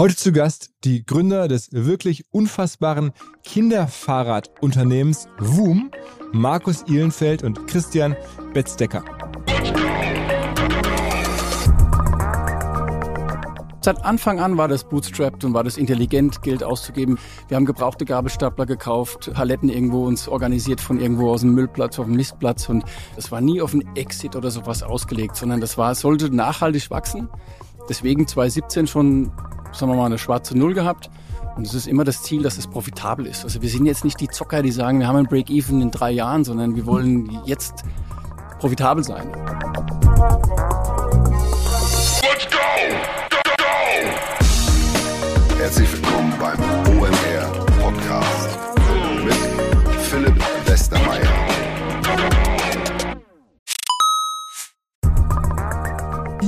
Heute zu Gast die Gründer des wirklich unfassbaren Kinderfahrradunternehmens WUM, Markus Ihlenfeld und Christian Betzdecker. Seit Anfang an war das bootstrapped und war das intelligent, Geld auszugeben. Wir haben gebrauchte Gabelstapler gekauft, Paletten irgendwo uns organisiert von irgendwo aus dem Müllplatz auf dem Mistplatz und das war nie auf einen Exit oder sowas ausgelegt, sondern das war, sollte nachhaltig wachsen. Deswegen 2017 schon sagen wir mal, eine schwarze Null gehabt. Und es ist immer das Ziel, dass es profitabel ist. Also wir sind jetzt nicht die Zocker, die sagen, wir haben ein Break-Even in drei Jahren, sondern wir wollen jetzt profitabel sein. Let's go! Go, go! Herzlich willkommen beim OMR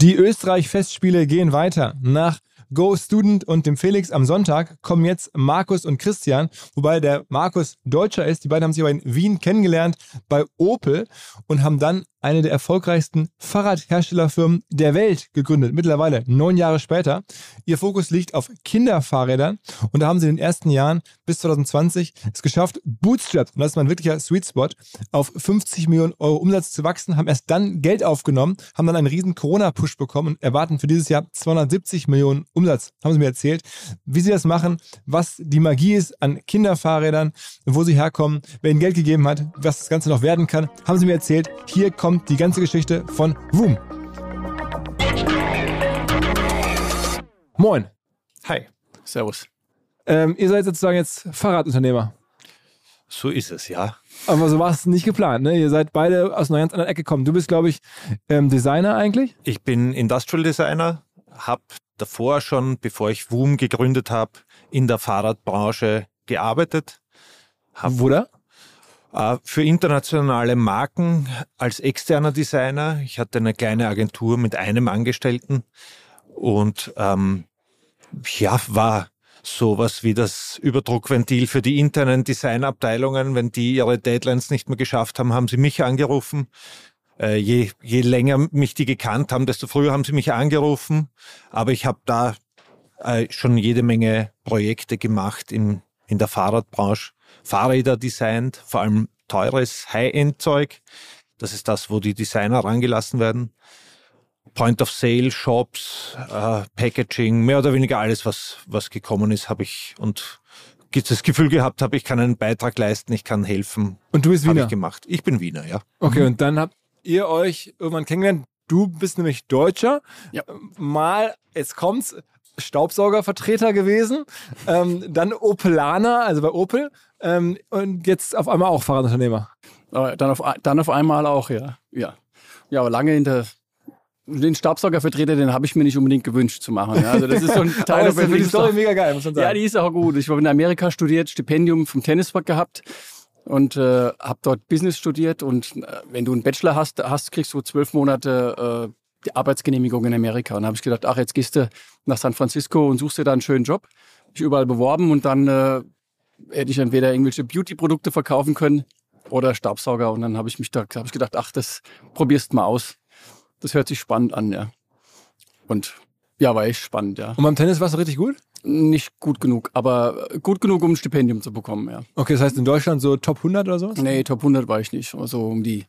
Die Österreich-Festspiele gehen weiter. Nach Go Student und dem Felix am Sonntag kommen jetzt Markus und Christian, wobei der Markus Deutscher ist. Die beiden haben sich aber in Wien kennengelernt bei Opel und haben dann eine der erfolgreichsten Fahrradherstellerfirmen der Welt gegründet. Mittlerweile neun Jahre später. Ihr Fokus liegt auf Kinderfahrrädern und da haben sie in den ersten Jahren bis 2020 es geschafft, Bootstraps, und das ist mein wirklicher Sweet Spot, auf 50 Millionen Euro Umsatz zu wachsen, haben erst dann Geld aufgenommen, haben dann einen riesen Corona-Push bekommen und erwarten für dieses Jahr 270 Millionen Umsatz. Haben sie mir erzählt, wie sie das machen, was die Magie ist an Kinderfahrrädern, wo sie herkommen, wer ihnen Geld gegeben hat, was das Ganze noch werden kann, haben sie mir erzählt. Hier kommt die ganze Geschichte von WUM. Moin. Hi, Servus. Ähm, ihr seid sozusagen jetzt Fahrradunternehmer. So ist es, ja. Aber so war es nicht geplant, ne? Ihr seid beide aus einer ganz anderen Ecke gekommen. Du bist, glaube ich, ähm, Designer eigentlich? Ich bin Industrial Designer, habe davor schon, bevor ich WUM gegründet habe, in der Fahrradbranche gearbeitet. Hab Wo da? Äh, Für internationale Marken als externer Designer. Ich hatte eine kleine Agentur mit einem Angestellten und ähm, ja, war sowas wie das Überdruckventil für die internen Designabteilungen. Wenn die ihre Deadlines nicht mehr geschafft haben, haben sie mich angerufen. Äh, je, je länger mich die gekannt haben, desto früher haben sie mich angerufen. Aber ich habe da äh, schon jede Menge Projekte gemacht in, in der Fahrradbranche. Fahrräder designt, vor allem teures High-End-Zeug. Das ist das, wo die Designer rangelassen werden. Point of Sale, Shops, äh, Packaging, mehr oder weniger alles, was, was gekommen ist, habe ich und das Gefühl gehabt habe, ich kann einen Beitrag leisten, ich kann helfen. Und du bist Wiener? ich gemacht. Ich bin Wiener, ja. Okay, und dann habt ihr euch irgendwann kennengelernt. Du bist nämlich Deutscher. Ja. Mal, jetzt kommt's, Staubsaugervertreter gewesen. Ähm, dann Opelaner, also bei Opel. Ähm, und jetzt auf einmal auch Fahrradunternehmer. Aber dann, auf, dann auf einmal auch, ja. Ja, ja aber lange in der. Den Staubsaugervertreter, den habe ich mir nicht unbedingt gewünscht zu machen. Ja. Also das ist so ein Aber Teil ist für die. Story mega geil, muss man sagen. Ja, die ist auch gut. Ich habe in Amerika studiert, Stipendium vom Tennispark gehabt und äh, habe dort Business studiert. Und äh, wenn du einen Bachelor hast, hast kriegst du zwölf Monate äh, die Arbeitsgenehmigung in Amerika. Und da habe ich gedacht, ach, jetzt gehst du nach San Francisco und suchst dir da einen schönen Job. Ich überall beworben und dann äh, hätte ich entweder irgendwelche Beauty-Produkte verkaufen können oder Staubsauger. Und dann habe ich mich da hab ich gedacht, ach, das probierst mal aus. Das hört sich spannend an, ja. Und ja, war echt spannend, ja. Und beim Tennis warst du richtig gut? Nicht gut genug, aber gut genug, um ein Stipendium zu bekommen, ja. Okay, das heißt in Deutschland so Top 100 oder sowas? Nee, Top 100 war ich nicht. So um die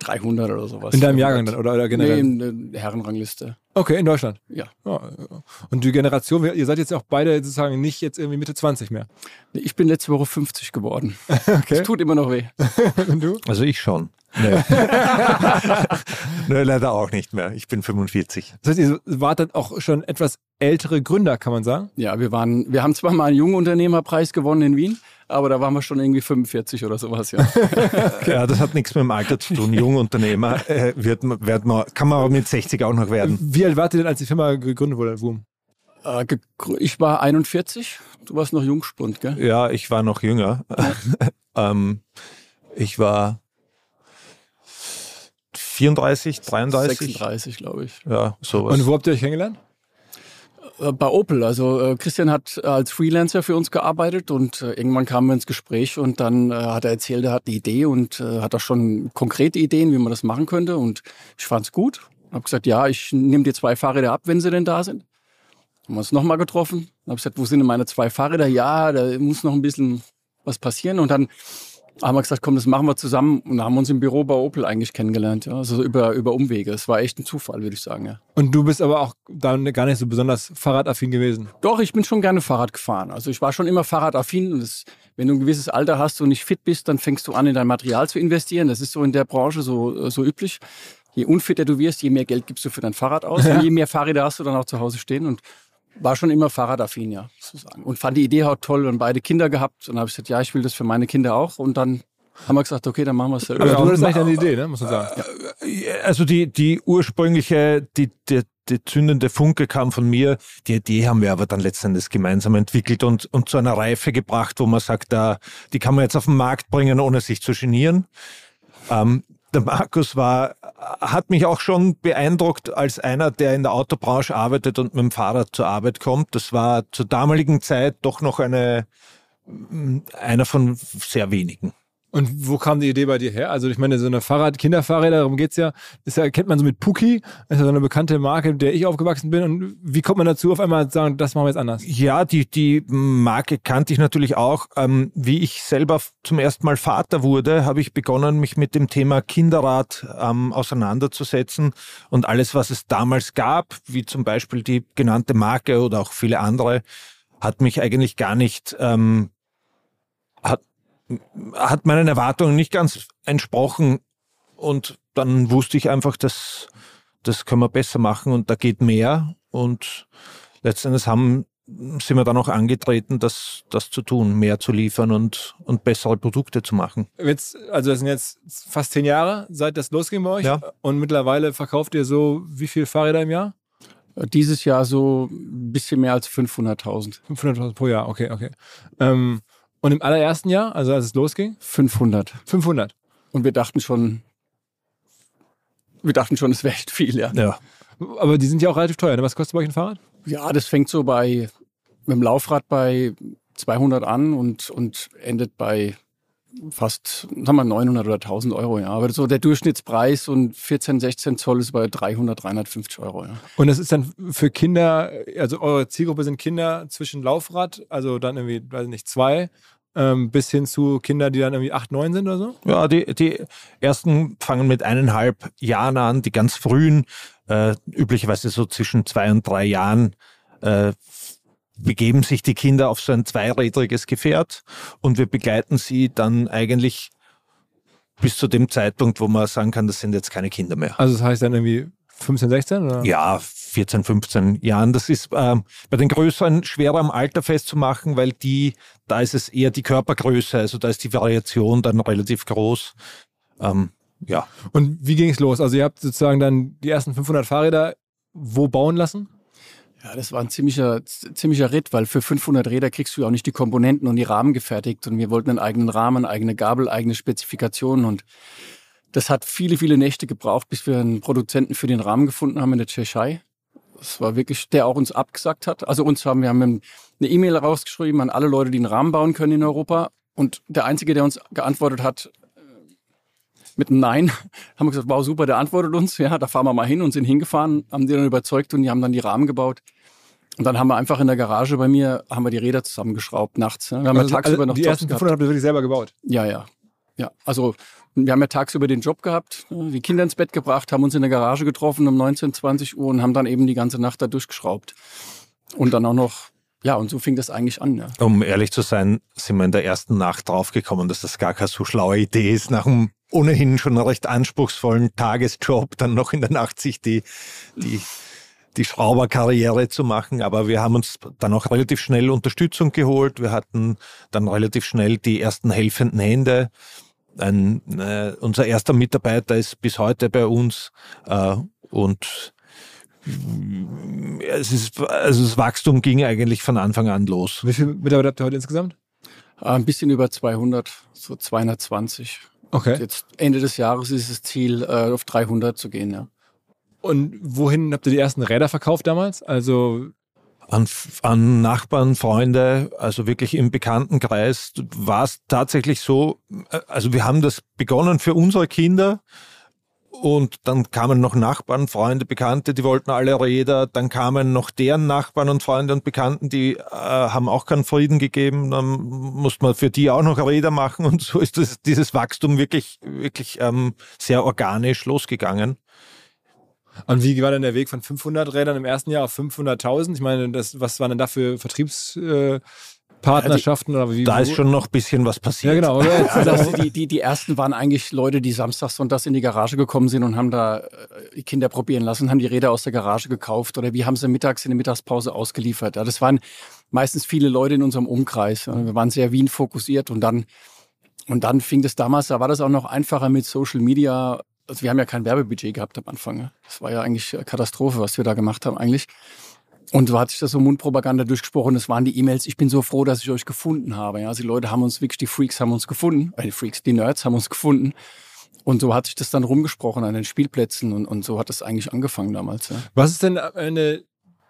300 oder sowas. In deinem Jahrgang dann oder, oder generell? Nee, in der Herrenrangliste. Okay, in Deutschland. Ja. Ja, ja. Und die Generation, ihr seid jetzt auch beide sozusagen nicht jetzt irgendwie Mitte 20 mehr. Nee, Ich bin letzte Woche 50 geworden. Okay. Das tut immer noch weh. Und du? Also ich schon. Nee. nee, leider auch nicht mehr. Ich bin 45. Das heißt, ihr wart dann auch schon etwas ältere Gründer, kann man sagen? Ja, wir waren, wir haben zwar mal einen Jungunternehmerpreis gewonnen in Wien, aber da waren wir schon irgendwie 45 oder sowas, ja. Ja, das hat nichts mit dem Alter zu tun. Jungunternehmer äh, wird, man- wird man, kann man aber mit 60 auch noch werden. Wie alt wart ihr denn, als die Firma gegründet wurde, Wum? Äh, gegrü- Ich war 41, du warst noch Jungspund, gell? Ja, ich war noch jünger. ähm, ich war 34, 33. 36, glaube ich. Ja, sowas. Und wo habt ihr euch kennengelernt? Äh, Bei Opel. Also äh, Christian hat als Freelancer für uns gearbeitet und äh, irgendwann kamen wir ins Gespräch und dann äh, hat er erzählt, er hat eine Idee und äh, hat auch schon konkrete Ideen, wie man das machen könnte. Und ich fand's gut. Hab gesagt, ja, ich nehme dir zwei Fahrräder ab, wenn sie denn da sind. Haben wir uns nochmal getroffen. Hab gesagt, wo sind denn meine zwei Fahrräder? Ja, da muss noch ein bisschen was passieren. Und dann haben wir gesagt, komm, das machen wir zusammen und haben uns im Büro bei Opel eigentlich kennengelernt. Ja. Also über, über Umwege. Es war echt ein Zufall, würde ich sagen, ja. Und du bist aber auch dann gar nicht so besonders fahrradaffin gewesen. Doch, ich bin schon gerne Fahrrad gefahren. Also ich war schon immer fahrradaffin. Und das, wenn du ein gewisses Alter hast und nicht fit bist, dann fängst du an, in dein Material zu investieren. Das ist so in der Branche so, so üblich. Je unfitter du wirst, je mehr Geld gibst du für dein Fahrrad aus. Und je mehr Fahrräder hast du dann auch zu Hause stehen. Und war schon immer fahrradaffin, ja, sozusagen. Und fand die Idee auch toll und beide Kinder gehabt. Und habe ich gesagt, ja, ich will das für meine Kinder auch. Und dann haben wir gesagt, okay, dann machen wir es selber. Aber Ja, du hattest eigentlich eine Idee, ne? muss man sagen. Also die, die ursprüngliche, die, die, die zündende Funke kam von mir. Die Idee haben wir aber dann letztendlich gemeinsam entwickelt und, und zu einer Reife gebracht, wo man sagt, da, die kann man jetzt auf den Markt bringen, ohne sich zu genieren. Ähm, der Markus war, hat mich auch schon beeindruckt als einer, der in der Autobranche arbeitet und mit dem Fahrrad zur Arbeit kommt. Das war zur damaligen Zeit doch noch eine, einer von sehr wenigen. Und wo kam die Idee bei dir her? Also ich meine, so eine Fahrrad, Kinderfahrräder, darum geht's ja, das ja, kennt man so mit Puki, das ist ja so eine bekannte Marke, mit der ich aufgewachsen bin. Und wie kommt man dazu, auf einmal zu sagen, das machen wir jetzt anders? Ja, die, die Marke kannte ich natürlich auch. Ähm, wie ich selber zum ersten Mal Vater wurde, habe ich begonnen, mich mit dem Thema Kinderrad ähm, auseinanderzusetzen. Und alles, was es damals gab, wie zum Beispiel die genannte Marke oder auch viele andere, hat mich eigentlich gar nicht, ähm, hat, hat meinen Erwartungen nicht ganz entsprochen. Und dann wusste ich einfach, dass das können wir besser machen und da geht mehr. Und letztendlich haben, sind wir dann auch angetreten, das, das zu tun, mehr zu liefern und, und bessere Produkte zu machen. Jetzt, also das sind jetzt fast zehn Jahre, seit das losging bei euch. Ja. Und mittlerweile verkauft ihr so wie viel Fahrräder im Jahr? Dieses Jahr so ein bisschen mehr als 500.000. 500.000 pro Jahr, okay, okay. Ähm, und im allerersten Jahr, also als es losging, 500. 500. Und wir dachten schon, wir dachten schon, es wäre echt viel, ja. Ja. Aber die sind ja auch relativ teuer. Ne? Was kostet bei euch ein Fahrrad? Ja, das fängt so bei, mit dem Laufrad bei 200 an und, und endet bei fast, sagen wir 900 oder 1000 Euro, ja. Aber so der Durchschnittspreis und 14, 16 Zoll ist bei 300, 350 Euro, ja. Und das ist dann für Kinder, also eure Zielgruppe sind Kinder zwischen Laufrad, also dann irgendwie, weiß nicht, zwei, ähm, bis hin zu Kinder, die dann irgendwie acht, neun sind oder so? Ja, die, die ersten fangen mit eineinhalb Jahren an, die ganz frühen, äh, üblicherweise so zwischen zwei und drei Jahren, äh, begeben sich die Kinder auf so ein zweirädriges Gefährt und wir begleiten sie dann eigentlich bis zu dem Zeitpunkt, wo man sagen kann, das sind jetzt keine Kinder mehr. Also das heißt dann irgendwie 15, 16 oder? Ja, 14, 15 Jahren. Das ist ähm, bei den Größeren schwerer am Alter festzumachen, weil die, da ist es eher die Körpergröße, also da ist die Variation dann relativ groß. Ähm, ja. Und wie ging es los? Also ihr habt sozusagen dann die ersten 500 Fahrräder wo bauen lassen? Ja, das war ein ziemlicher, ziemlicher Ritt, weil für 500 Räder kriegst du ja auch nicht die Komponenten und die Rahmen gefertigt. Und wir wollten einen eigenen Rahmen, eigene Gabel, eigene Spezifikationen. Und das hat viele, viele Nächte gebraucht, bis wir einen Produzenten für den Rahmen gefunden haben in der Tschechei. Das war wirklich, der auch uns abgesagt hat. Also uns haben, wir haben eine E-Mail rausgeschrieben an alle Leute, die einen Rahmen bauen können in Europa. Und der Einzige, der uns geantwortet hat, mit einem Nein, haben wir gesagt, wow, super, der antwortet uns. Ja, da fahren wir mal hin und sind hingefahren, haben die dann überzeugt und die haben dann die Rahmen gebaut. Und dann haben wir einfach in der Garage bei mir, haben wir die Räder zusammengeschraubt nachts. Wir haben also, ja tagsüber also noch Die Jobs ersten gehabt. 500 habt ihr wirklich selber gebaut? Ja, ja. Ja, also wir haben ja tagsüber den Job gehabt, die Kinder ins Bett gebracht, haben uns in der Garage getroffen um 19, 20 Uhr und haben dann eben die ganze Nacht da durchgeschraubt. Und dann auch noch, ja, und so fing das eigentlich an. Ja. Um ehrlich zu sein, sind wir in der ersten Nacht draufgekommen, dass das gar keine so schlaue Idee ist, nach einem ohnehin schon recht anspruchsvollen Tagesjob dann noch in der Nacht sich die, die, die Schrauberkarriere zu machen. Aber wir haben uns dann auch relativ schnell Unterstützung geholt. Wir hatten dann relativ schnell die ersten helfenden Hände. Ein, äh, unser erster Mitarbeiter ist bis heute bei uns äh, und es ist, also das Wachstum ging eigentlich von Anfang an los. Wie viele Mitarbeiter habt ihr heute insgesamt? Äh, Ein bisschen über 200, so 220. Okay. Jetzt Ende des Jahres ist das Ziel, äh, auf 300 zu gehen. Ja. Und wohin habt ihr die ersten Räder verkauft damals? Also An, an Nachbarn, Freunde, also wirklich im Bekanntenkreis war es tatsächlich so, äh, also wir haben das begonnen für unsere Kinder und dann kamen noch Nachbarn, Freunde, Bekannte, die wollten alle Räder, dann kamen noch deren Nachbarn und Freunde und Bekannten, die äh, haben auch keinen Frieden gegeben, dann musste man für die auch noch Räder machen und so ist das, dieses Wachstum wirklich, wirklich ähm, sehr organisch losgegangen. Und wie war denn der Weg von 500 Rädern im ersten Jahr auf 500.000? Ich meine, das, was waren denn da für Vertriebspartnerschaften? oder wie, Da ist schon noch ein bisschen was passiert. Ja, genau. Also die, die, die ersten waren eigentlich Leute, die samstags, sonntags in die Garage gekommen sind und haben da äh, die Kinder probieren lassen, haben die Räder aus der Garage gekauft oder wir haben sie mittags in der Mittagspause ausgeliefert. Ja, das waren meistens viele Leute in unserem Umkreis. Wir waren sehr Wien fokussiert und dann, und dann fing das damals, da war das auch noch einfacher mit Social Media. Also wir haben ja kein Werbebudget gehabt am Anfang. Das war ja eigentlich eine Katastrophe, was wir da gemacht haben eigentlich. Und so hat sich das so Mundpropaganda durchgesprochen. Das waren die E-Mails. Ich bin so froh, dass ich euch gefunden habe. Ja, also die Leute haben uns wirklich, die Freaks haben uns gefunden. Äh, die Freaks, die Nerds haben uns gefunden. Und so hat sich das dann rumgesprochen an den Spielplätzen und, und so hat das eigentlich angefangen damals. Ja. Was ist denn Ende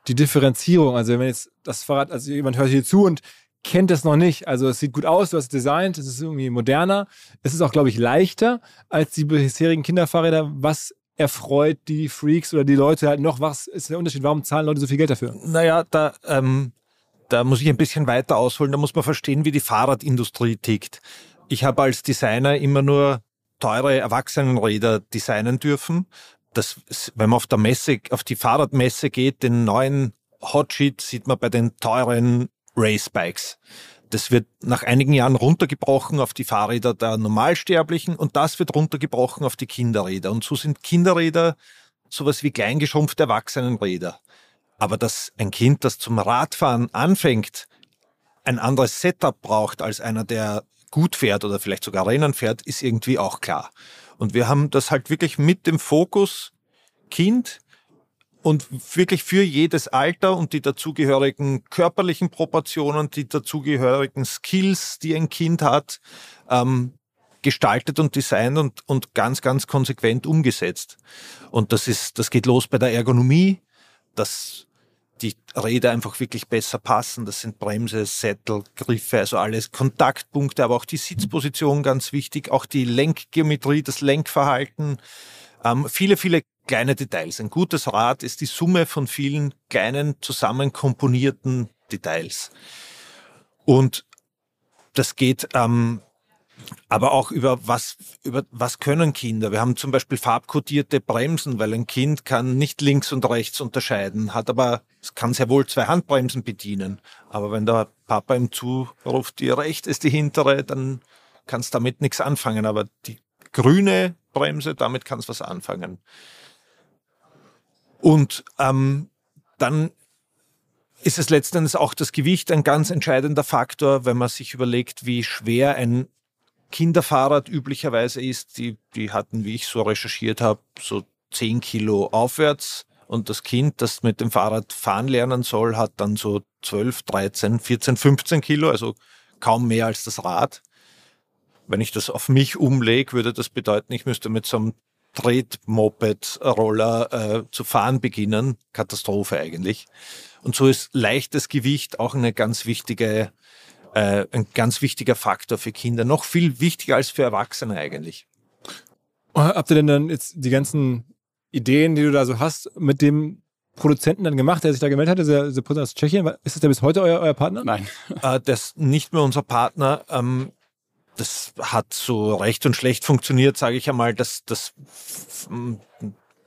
die Differenzierung? Also wenn jetzt das Fahrrad, also jemand hört hier zu und kennt es noch nicht, also es sieht gut aus, du hast es designt, es ist irgendwie moderner, es ist auch, glaube ich, leichter als die bisherigen Kinderfahrräder. Was erfreut die Freaks oder die Leute halt noch? Was ist der Unterschied? Warum zahlen Leute so viel Geld dafür? Naja, da, ähm, da muss ich ein bisschen weiter ausholen. Da muss man verstehen, wie die Fahrradindustrie tickt. Ich habe als Designer immer nur teure Erwachsenenräder designen dürfen. Das, wenn man auf der Messe, auf die Fahrradmesse geht, den neuen Hotsheet sieht man bei den teuren Racebikes. Das wird nach einigen Jahren runtergebrochen auf die Fahrräder der Normalsterblichen und das wird runtergebrochen auf die Kinderräder. Und so sind Kinderräder sowas wie kleingeschrumpfte Erwachsenenräder. Aber dass ein Kind, das zum Radfahren anfängt, ein anderes Setup braucht als einer, der gut fährt oder vielleicht sogar Rennen fährt, ist irgendwie auch klar. Und wir haben das halt wirklich mit dem Fokus Kind und wirklich für jedes Alter und die dazugehörigen körperlichen Proportionen, die dazugehörigen Skills, die ein Kind hat, ähm, gestaltet und designt und, und ganz, ganz konsequent umgesetzt. Und das ist, das geht los bei der Ergonomie, dass die Räder einfach wirklich besser passen. Das sind Bremse, Sättel, Griffe, also alles Kontaktpunkte, aber auch die Sitzposition ganz wichtig, auch die Lenkgeometrie, das Lenkverhalten. Ähm, viele, viele kleine Details. Ein gutes Rad ist die Summe von vielen kleinen zusammenkomponierten Details. Und das geht ähm, aber auch über was, über was können Kinder. Wir haben zum Beispiel farbkodierte Bremsen, weil ein Kind kann nicht links und rechts unterscheiden, hat aber, es kann sehr wohl zwei Handbremsen bedienen. Aber wenn der Papa ihm zuruft, die rechte ist die hintere, dann kannst damit nichts anfangen. Aber die grüne Bremse, damit kannst was anfangen. Und ähm, dann ist es letzten Endes auch das Gewicht ein ganz entscheidender Faktor, wenn man sich überlegt, wie schwer ein Kinderfahrrad üblicherweise ist. Die, die hatten, wie ich so recherchiert habe, so 10 Kilo aufwärts. Und das Kind, das mit dem Fahrrad fahren lernen soll, hat dann so 12, 13, 14, 15 Kilo, also kaum mehr als das Rad. Wenn ich das auf mich umlege, würde das bedeuten, ich müsste mit so einem Tretmoped-Roller äh, zu fahren beginnen. Katastrophe eigentlich. Und so ist leichtes Gewicht auch eine ganz wichtige, äh, ein ganz wichtiger Faktor für Kinder. Noch viel wichtiger als für Erwachsene eigentlich. Habt ihr denn dann jetzt die ganzen Ideen, die du da so hast, mit dem Produzenten dann gemacht, der sich da gemeldet hat, dieser, dieser Produzent aus Tschechien? Ist das der bis heute euer, euer Partner? Nein. Äh, das ist nicht mehr unser Partner. Ähm, das hat so recht und schlecht funktioniert, sage ich einmal. Das, das,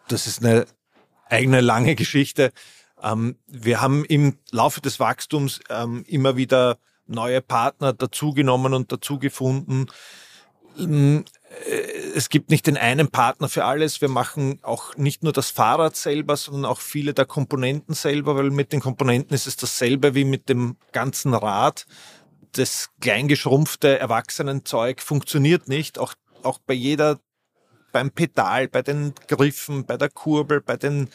das ist eine eigene lange Geschichte. Ähm, wir haben im Laufe des Wachstums ähm, immer wieder neue Partner dazugenommen und dazu gefunden. Ähm, äh, es gibt nicht den einen Partner für alles. Wir machen auch nicht nur das Fahrrad selber, sondern auch viele der Komponenten selber, weil mit den Komponenten ist es dasselbe wie mit dem ganzen Rad. Das kleingeschrumpfte Erwachsenenzeug funktioniert nicht. Auch, auch bei jeder, beim Pedal, bei den Griffen, bei der Kurbel, bei den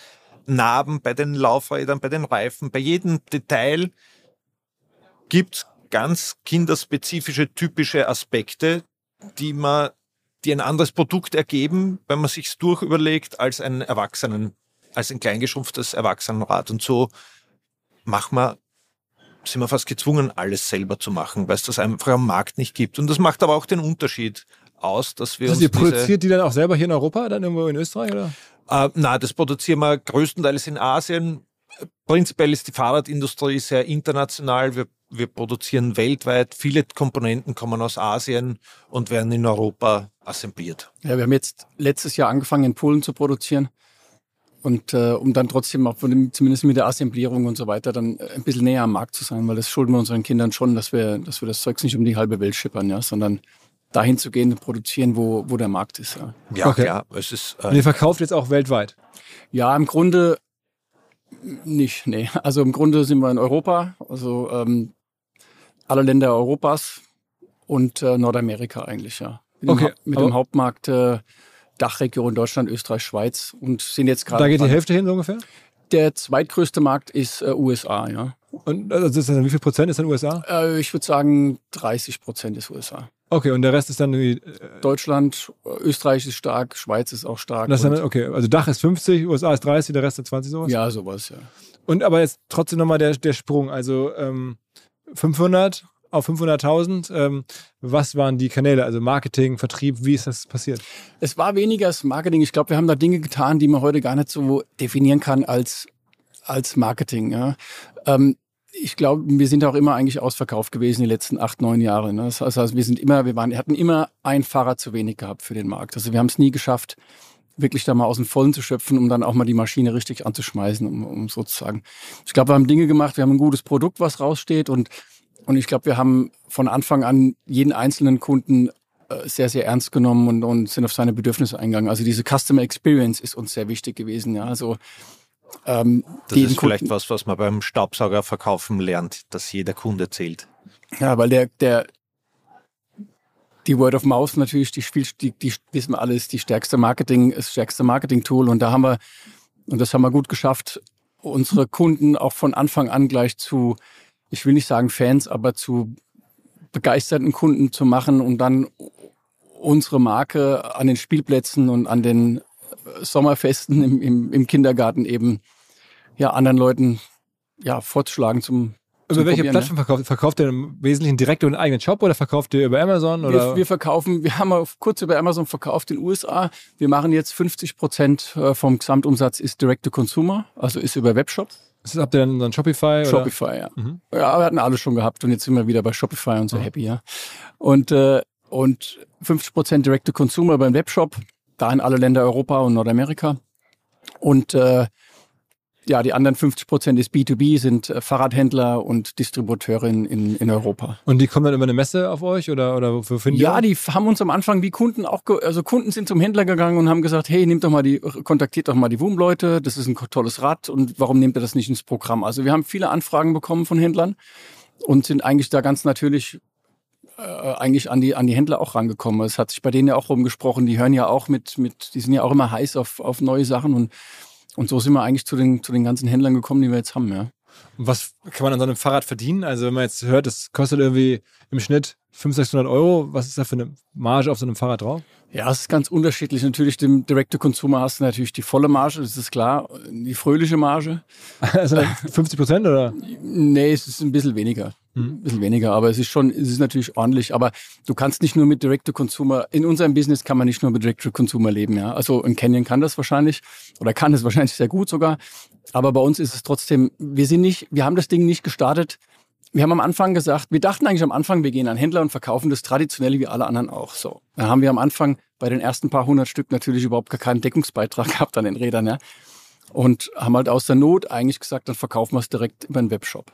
Narben, bei den Laufrädern, bei den Reifen, bei jedem Detail gibt es ganz kinderspezifische, typische Aspekte, die man, die ein anderes Produkt ergeben, wenn man sich's durchüberlegt, als ein Erwachsenen, als ein kleingeschrumpftes Erwachsenenrad. Und so machen wir, sind wir fast gezwungen, alles selber zu machen, weil es das einfach am Markt nicht gibt. Und das macht aber auch den Unterschied aus, dass wir also uns ihr produziert die dann auch selber hier in Europa, dann irgendwo in Österreich, oder? Äh, na, das produzieren wir größtenteils in Asien. Prinzipiell ist die Fahrradindustrie sehr international. Wir, wir produzieren weltweit. Viele Komponenten kommen aus Asien und werden in Europa assembliert. Ja, wir haben jetzt letztes Jahr angefangen in Polen zu produzieren. Und äh, um dann trotzdem auch von dem, zumindest mit der Assemblierung und so weiter dann ein bisschen näher am Markt zu sein, weil das schulden wir unseren Kindern schon, dass wir, dass wir das Zeugs nicht um die halbe Welt schippern, ja, sondern dahin zu gehen und produzieren, wo, wo der Markt ist. Ja, Ja, Okay. klar. Es ist, Und äh, ihr verkauft jetzt auch weltweit. ja im Grunde nicht, nee. Also im Grunde sind wir in Europa, also ähm, alle Länder Europas und äh, Nordamerika eigentlich, ja. Mit, Okay, dem, mit aber- dem Hauptmarkt äh, Dachregion Deutschland, Österreich, Schweiz und sind jetzt gerade Da geht die. Hälfte hin so ungefähr. Der zweitgrößte Markt ist äh, USA, ja. Und also ist dann, wie viel Prozent ist dann USA? Äh, ich würde sagen 30 Prozent ist USA. Okay, und der Rest ist dann irgendwie, Deutschland, äh, Österreich ist stark, Schweiz ist auch stark. das dann, okay, also Dach ist 50, USA ist 30, der Rest ist 20 sowas? ja, sowas, ja. Und aber jetzt trotzdem nochmal der, der Sprung, also ähm, 500 auf 500.000, ähm, was waren die Kanäle, also Marketing, Vertrieb, wie ist das passiert? Es war weniger das Marketing. Ich glaube, wir haben da Dinge getan, die man heute gar nicht so definieren kann als, als Marketing. Ja. Ähm, ich glaube, wir sind auch immer eigentlich ausverkauft gewesen die letzten acht, neun Jahre. Ne? Das heißt, also wir sind immer, wir waren, hatten immer ein Fahrrad zu wenig gehabt für den Markt. Also wir haben es nie geschafft, wirklich da mal aus dem Vollen zu schöpfen, um dann auch mal die Maschine richtig anzuschmeißen, um, um sozusagen. Ich glaube, wir haben Dinge gemacht, wir haben ein gutes Produkt, was raussteht und und ich glaube, wir haben von Anfang an jeden einzelnen Kunden äh, sehr, sehr ernst genommen und, und sind auf seine Bedürfnisse eingegangen. Also diese Customer Experience ist uns sehr wichtig gewesen. Ja, also ähm, das ist vielleicht Kunden- was, was man beim Staubsauger verkaufen lernt, dass jeder Kunde zählt. Ja, weil der, der, die Word of Mouth natürlich, die, die, die wissen wir alles, die stärkste Marketing, das stärkste Marketing-Tool. Und da haben wir, und das haben wir gut geschafft, unsere Kunden auch von Anfang an gleich zu, ich will nicht sagen Fans, aber zu begeisterten Kunden zu machen und dann unsere Marke an den Spielplätzen und an den äh, Sommerfesten im, im, im Kindergarten eben ja anderen Leuten ja vorzuschlagen zum Über zum welche Probieren, Plattform verkauft? Verkauft ihr im Wesentlichen direkt über einen eigenen Shop oder verkauft ihr über Amazon? Oder? Wir, wir verkaufen, wir haben kurz über Amazon verkauft in den USA. Wir machen jetzt 50 Prozent äh, vom Gesamtumsatz ist Direct to Consumer, also ist über Webshop. Das, habt ihr dann ein Shopify? Oder? Shopify, ja. Ja, wir hatten alles schon gehabt und jetzt sind wir wieder bei Shopify und so happy, ja. Und, äh, und 50 Prozent Direct to Consumer beim Webshop, da in alle Länder Europa und Nordamerika. Und äh, ja, die anderen 50 Prozent ist B2B, sind äh, Fahrradhändler und Distributeure in, in, Europa. Und die kommen dann über eine Messe auf euch oder, oder wofür finden Ja, die? die haben uns am Anfang wie Kunden auch, also Kunden sind zum Händler gegangen und haben gesagt, hey, nehmt doch mal die, kontaktiert doch mal die WUM-Leute, das ist ein tolles Rad und warum nehmt ihr das nicht ins Programm? Also wir haben viele Anfragen bekommen von Händlern und sind eigentlich da ganz natürlich äh, eigentlich an die, an die Händler auch rangekommen. Es hat sich bei denen ja auch rumgesprochen, die hören ja auch mit, mit, die sind ja auch immer heiß auf, auf neue Sachen und, und so sind wir eigentlich zu den, zu den ganzen Händlern gekommen, die wir jetzt haben, ja. Und was kann man an so einem Fahrrad verdienen? Also wenn man jetzt hört, das kostet irgendwie im Schnitt 500, 600 Euro, was ist da für eine Marge auf so einem Fahrrad drauf? Ja, es ist ganz unterschiedlich. Natürlich, dem Direct-to-Consumer hast du natürlich die volle Marge, das ist klar, die fröhliche Marge. Also 50 Prozent oder? Nee, es ist ein bisschen weniger. Ein bisschen weniger, aber es ist schon, es ist natürlich ordentlich. Aber du kannst nicht nur mit Direct-to-Consumer, in unserem Business kann man nicht nur mit Direct-to-Consumer leben, ja. Also ein Canyon kann das wahrscheinlich oder kann es wahrscheinlich sehr gut sogar. Aber bei uns ist es trotzdem, wir sind nicht, wir haben das Ding nicht gestartet. Wir haben am Anfang gesagt, wir dachten eigentlich am Anfang, wir gehen an Händler und verkaufen das traditionell wie alle anderen auch so. Dann haben wir am Anfang bei den ersten paar hundert Stück natürlich überhaupt gar keinen Deckungsbeitrag gehabt an den Rädern, ja. Und haben halt aus der Not eigentlich gesagt, dann verkaufen wir es direkt über einen Webshop.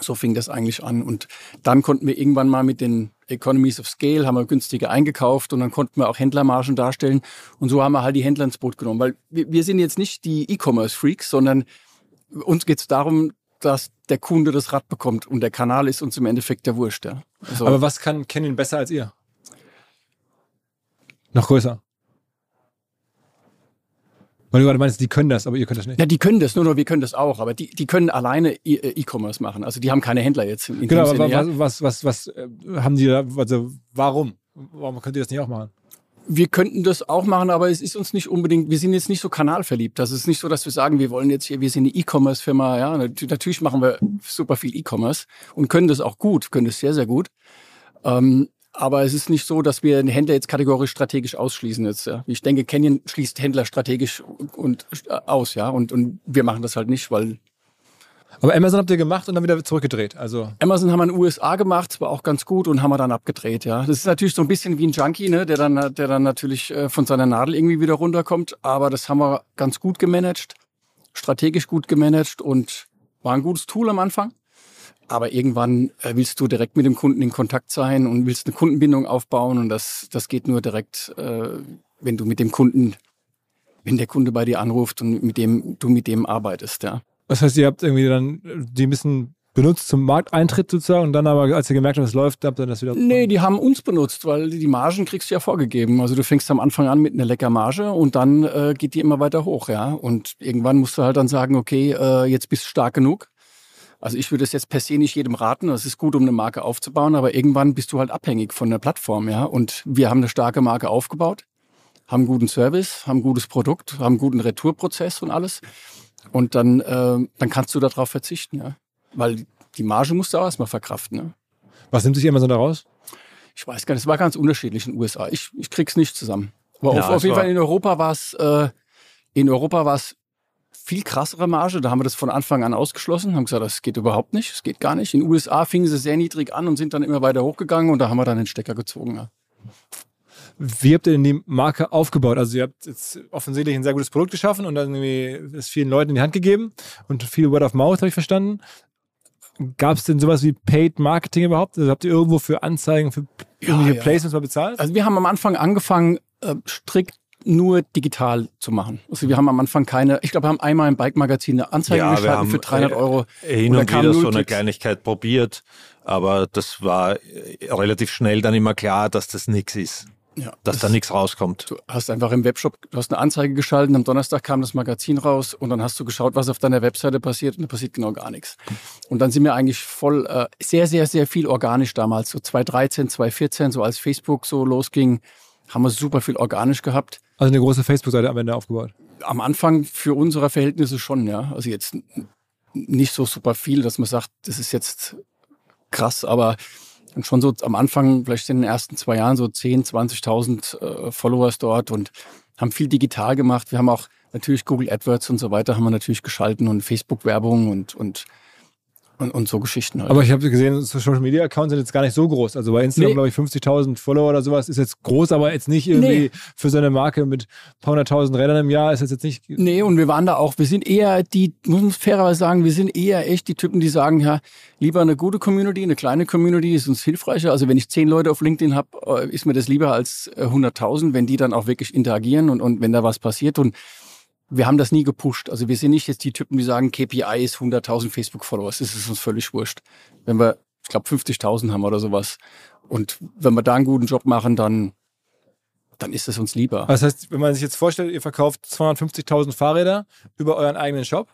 So fing das eigentlich an. Und dann konnten wir irgendwann mal mit den Economies of Scale, haben wir günstiger eingekauft und dann konnten wir auch Händlermargen darstellen. Und so haben wir halt die Händler ins Boot genommen. Weil wir sind jetzt nicht die E-Commerce-Freaks, sondern uns geht es darum, dass der Kunde das Rad bekommt. Und der Kanal ist uns im Endeffekt der Wurscht. Ja. Also, Aber was kann Canyon besser als ihr? Noch größer. Weil du gerade meinst, die können das, aber ihr könnt das nicht. ja, die können das, nur, nur wir können das auch. Aber die, die können alleine E- äh, E-Commerce machen. Also die haben keine Händler jetzt. In Genau, aber Sinne, ja. was, was, was, was äh, haben die da, also warum? Warum könnt ihr das nicht auch machen? Wir könnten das auch machen, aber es ist uns nicht unbedingt, wir sind jetzt nicht so kanalverliebt. Das ist nicht so, dass wir sagen, wir wollen jetzt hier, wir sind eine E-Commerce-Firma. Ja, Nat- natürlich machen wir super viel E-Commerce und können das auch gut, können das sehr, sehr gut. Ähm, aber es ist nicht so, dass wir den Händler jetzt kategorisch strategisch ausschließen. Jetzt, ja. Ich denke, Canyon schließt Händler strategisch und, und äh, aus, ja. Und, und wir machen das halt nicht, weil Aber Amazon habt ihr gemacht und dann wieder zurückgedreht. Also Amazon haben wir in den USA gemacht, war auch ganz gut und haben wir dann abgedreht, ja. Das ist natürlich so ein bisschen wie ein Junkie, ne, der dann, der dann natürlich äh, von seiner Nadel irgendwie wieder runterkommt. Aber das haben wir ganz gut gemanagt, strategisch gut gemanagt und war ein gutes Tool am Anfang. Aber irgendwann äh, willst du direkt mit dem Kunden in Kontakt sein und willst eine Kundenbindung aufbauen und das, das geht nur direkt, äh, wenn du mit dem Kunden, wenn der Kunde bei dir anruft und mit dem, du mit dem arbeitest, ja. Das heißt, ihr habt irgendwie dann die ein bisschen benutzt zum Markteintritt sozusagen und dann aber, als ihr gemerkt habt, es läuft, habt ihr das wieder. Nee, die haben uns benutzt, weil die Margen kriegst du ja vorgegeben. Also du fängst am Anfang an mit einer lecker Marge und dann äh, geht die immer weiter hoch, ja. Und irgendwann musst du halt dann sagen, okay, äh, jetzt bist du stark genug. Also ich würde es jetzt per se nicht jedem raten. Das ist gut, um eine Marke aufzubauen, aber irgendwann bist du halt abhängig von der Plattform, ja. Und wir haben eine starke Marke aufgebaut, haben guten Service, haben gutes Produkt, haben guten Retourprozess und alles. Und dann, äh, dann kannst du darauf verzichten, ja. Weil die Marge musst du auch erstmal verkraften, ne? Was nimmt sich Amazon da raus? Ich weiß gar nicht, es war ganz unterschiedlich in den USA. Ich, ich krieg's nicht zusammen. Aber Ja, auf, auf jeden Fall in Europa war es äh, in Europa war es viel krassere Marge. Da haben wir das von Anfang an ausgeschlossen, haben gesagt, das geht überhaupt nicht, das geht gar nicht. In den USA fingen sie sehr niedrig an und sind dann immer weiter hochgegangen und da haben wir dann den Stecker gezogen. Ja. Wie habt ihr denn die Marke aufgebaut? Also ihr habt jetzt offensichtlich ein sehr gutes Produkt geschaffen und dann irgendwie es vielen Leuten in die Hand gegeben und viel Word of Mouth, habe ich verstanden. Gab es denn sowas wie Paid Marketing überhaupt? Also habt ihr irgendwo für Anzeigen, für irgendwelche ja. Placements mal bezahlt? Also wir haben am Anfang angefangen, äh, strikt nur digital zu machen. Also wir haben am Anfang keine, ich glaube, wir haben einmal im Bike-Magazin eine Anzeige Ja, geschaltet für 300 äh, Euro. Hin Und wieder so eine. Kleinigkeit probiert, aber das war äh, relativ schnell dann immer klar, dass das nichts ist, Ja, dass da nichts rauskommt. Du hast einfach im Webshop, du hast eine Anzeige geschaltet, am Donnerstag kam das Magazin raus und dann hast du geschaut, was auf deiner Webseite passiert und da passiert genau gar nichts. Und dann sind wir eigentlich voll, äh, sehr, sehr, sehr viel organisch damals, so 2013, 2014, so als Facebook so losging, haben wir super viel organisch gehabt. Also eine große Facebook-Seite am Ende aufgebaut. Am Anfang für unsere Verhältnisse schon, ja. Also jetzt nicht so super viel, dass man sagt, das ist jetzt krass, aber schon so am Anfang, vielleicht in den ersten zwei Jahren, so 10, 20.000 äh, Followers dort und haben viel digital gemacht. Wir haben auch natürlich Google AdWords und so weiter haben wir natürlich geschalten und Facebook-Werbung und, und, und, und so Geschichten halt. Aber ich habe gesehen, Social Media Accounts sind jetzt gar nicht so groß. Also bei Instagram, Nee. glaube ich, 50.000 Follower oder sowas ist jetzt groß, aber jetzt nicht irgendwie Nee. für so eine Marke mit ein paar hunderttausend Rädern im Jahr ist das jetzt nicht. Nee, und wir waren da auch, wir sind eher die, muss man fairerweise sagen, wir sind eher echt die Typen, die sagen, ja, lieber eine gute Community, eine kleine Community ist uns hilfreicher. Also wenn ich zehn Leute auf LinkedIn habe, ist mir das lieber als äh, 100.000, wenn die dann auch wirklich interagieren und, und wenn da was passiert. Und wir haben das nie gepusht. Also wir sind nicht jetzt die Typen, die sagen, KPI ist 100.000 Facebook-Followers. Das ist uns völlig wurscht. Wenn wir, ich glaube, 50.000 haben oder sowas. Und wenn wir da einen guten Job machen, dann, dann ist es uns lieber. Das heißt, wenn man sich jetzt vorstellt, ihr verkauft 250.000 Fahrräder über euren eigenen Shop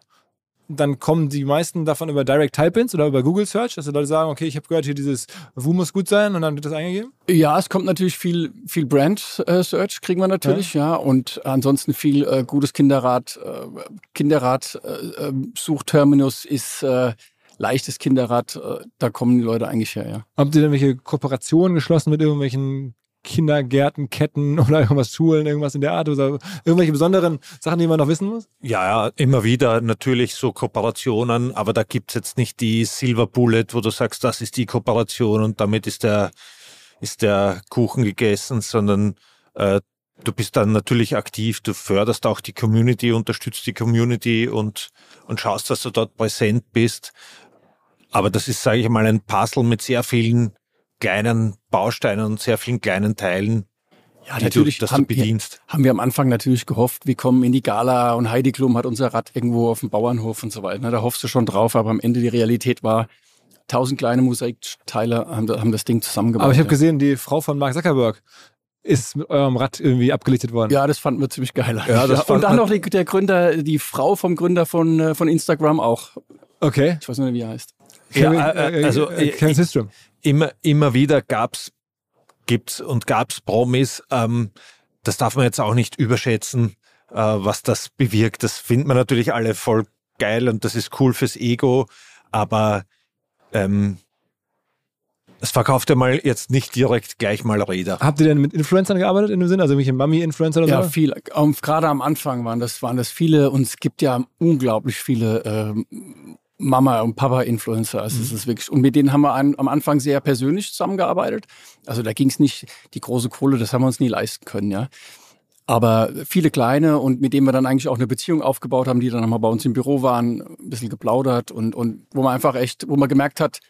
dann kommen die meisten davon über Direct Type-Ins oder über Google Search, dass die Leute sagen, okay, ich habe gehört, hier dieses Wu muss gut sein und dann wird das eingegeben? Ja, es kommt natürlich viel, viel Brand äh, Search kriegen wir natürlich, ja, ja und ansonsten viel äh, gutes Kinderrad, äh, Kinderrad äh, ähm, Suchterminus ist äh, leichtes Kinderrad, äh, da kommen die Leute eigentlich her, ja. Habt ihr denn welche Kooperationen geschlossen mit irgendwelchen Kindergärten, Ketten oder irgendwas Schulen, irgendwas in der Art oder irgendwelche besonderen Sachen, die man noch wissen muss? Ja, ja, immer wieder natürlich so Kooperationen, aber da gibt's jetzt nicht die Silver Bullet, wo du sagst, das ist die Kooperation und damit ist der, ist der Kuchen gegessen, sondern äh, du bist dann natürlich aktiv, du förderst auch die Community, unterstützt die Community und, und schaust, dass du dort präsent bist. Aber das ist, sage ich mal, ein Puzzle mit sehr vielen kleinen Bausteinen und sehr vielen kleinen Teilen, ja, natürlich, du, dass haben, du bedienst. Haben wir am Anfang natürlich gehofft, wir kommen in die Gala und Heidi Klum hat unser Rad irgendwo auf dem Bauernhof und so weiter. Da hoffst du schon drauf, aber am Ende die Realität war, tausend kleine Mosaikteile haben, haben das Ding zusammengebaut. Aber ich habe ja. gesehen, die Frau von Mark Zuckerberg ist mit eurem Rad irgendwie abgelichtet worden. Ja, das fanden wir ziemlich geil. Ja, das ja. Und dann noch die, der Gründer, die Frau vom Gründer von, äh, von Instagram auch. Okay. Ich weiß nicht, wie er heißt. Ja, äh, also äh, System immer, immer wieder gab's, gibt's und gab's Promis. Ähm, das darf man jetzt auch nicht überschätzen, äh, was das bewirkt. Das findet man natürlich alle voll geil und das ist cool fürs Ego, aber ähm, es verkauft ja mal jetzt nicht direkt gleich mal Räder. Habt ihr denn mit Influencern gearbeitet in dem Sinn? Also irgendwelche Mami-Influencer oder ja, so? Ja, viel. Um, gerade am Anfang waren das, waren das viele und es gibt ja unglaublich viele ähm, Mama- und Papa-Influencer. Also mhm. es ist wirklich, und mit denen haben wir an, am Anfang sehr persönlich zusammengearbeitet. Also da ging es nicht, die große Kohle, das haben wir uns nie leisten können, ja. Aber viele kleine und mit denen wir dann eigentlich auch eine Beziehung aufgebaut haben, die dann mal bei uns im Büro waren, ein bisschen geplaudert und, und wo man einfach echt, wo man gemerkt hat,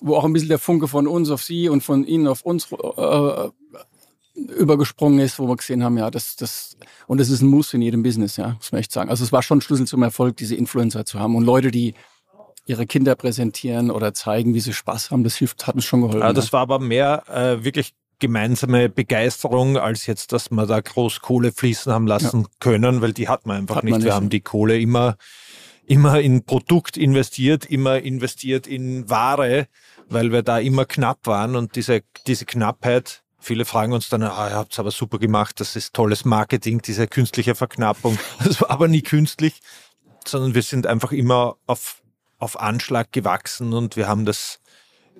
wo auch ein bisschen der Funke von uns auf sie und von ihnen auf uns äh, übergesprungen ist, wo wir gesehen haben, ja, das, das, und das ist ein Muss in jedem Business, ja, muss man echt sagen. Also es war schon ein Schlüssel zum Erfolg, diese Influencer zu haben und Leute, die ihre Kinder präsentieren oder zeigen, wie sie Spaß haben. Das hilft, hat uns schon geholfen. Ja, das war aber mehr äh, wirklich gemeinsame Begeisterung, als jetzt, dass wir da groß Kohle fließen haben lassen ja. können, weil die hat man einfach hat nicht. Man nicht. Wir haben die Kohle immer, immer in Produkt investiert, immer investiert in Ware, weil wir da immer knapp waren und diese, diese Knappheit Viele fragen uns dann, ah, ihr habt es aber super gemacht, das ist tolles Marketing, diese künstliche Verknappung. Das war aber nie künstlich, sondern wir sind einfach immer auf auf Anschlag gewachsen und wir haben das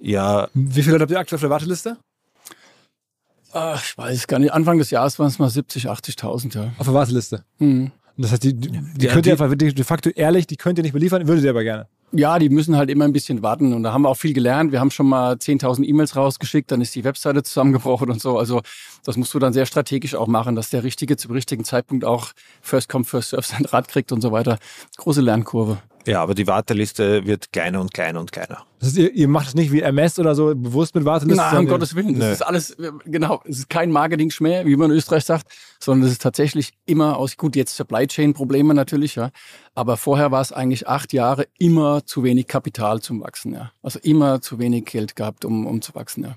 ja. Wie viele Leute habt ihr aktuell auf der Warteliste? Ach, ich weiß gar nicht. Anfang des Jahres waren es mal 70, 80.000, ja. Auf der Warteliste? Mhm. Das heißt, die, die, die ja, könnt ihr einfach de facto ehrlich, die könnt ihr nicht beliefern, würdet ihr aber gerne. Ja, die müssen halt immer ein bisschen warten und da haben wir auch viel gelernt. Wir haben schon mal 10.000 E-Mails rausgeschickt, dann ist die Webseite zusammengebrochen und so. Also das musst du dann sehr strategisch auch machen, dass der Richtige zum richtigen Zeitpunkt auch First Come, First Serve sein Rad kriegt und so weiter. Große Lernkurve. Ja, aber die Warteliste wird kleiner und kleiner und kleiner. Das heißt, ihr, ihr macht es nicht wie MS oder so bewusst mit Warteliste? Nein, um Gottes Willen. Das Nö. ist alles, genau, es ist kein Marketing-Schmäh, wie man in Österreich sagt, sondern es ist tatsächlich immer aus, gut, jetzt Supply Chain-Probleme natürlich, ja. Aber vorher war es eigentlich acht Jahre immer zu wenig Kapital zum Wachsen, ja. Also immer zu wenig Geld gehabt, um, um zu wachsen, ja.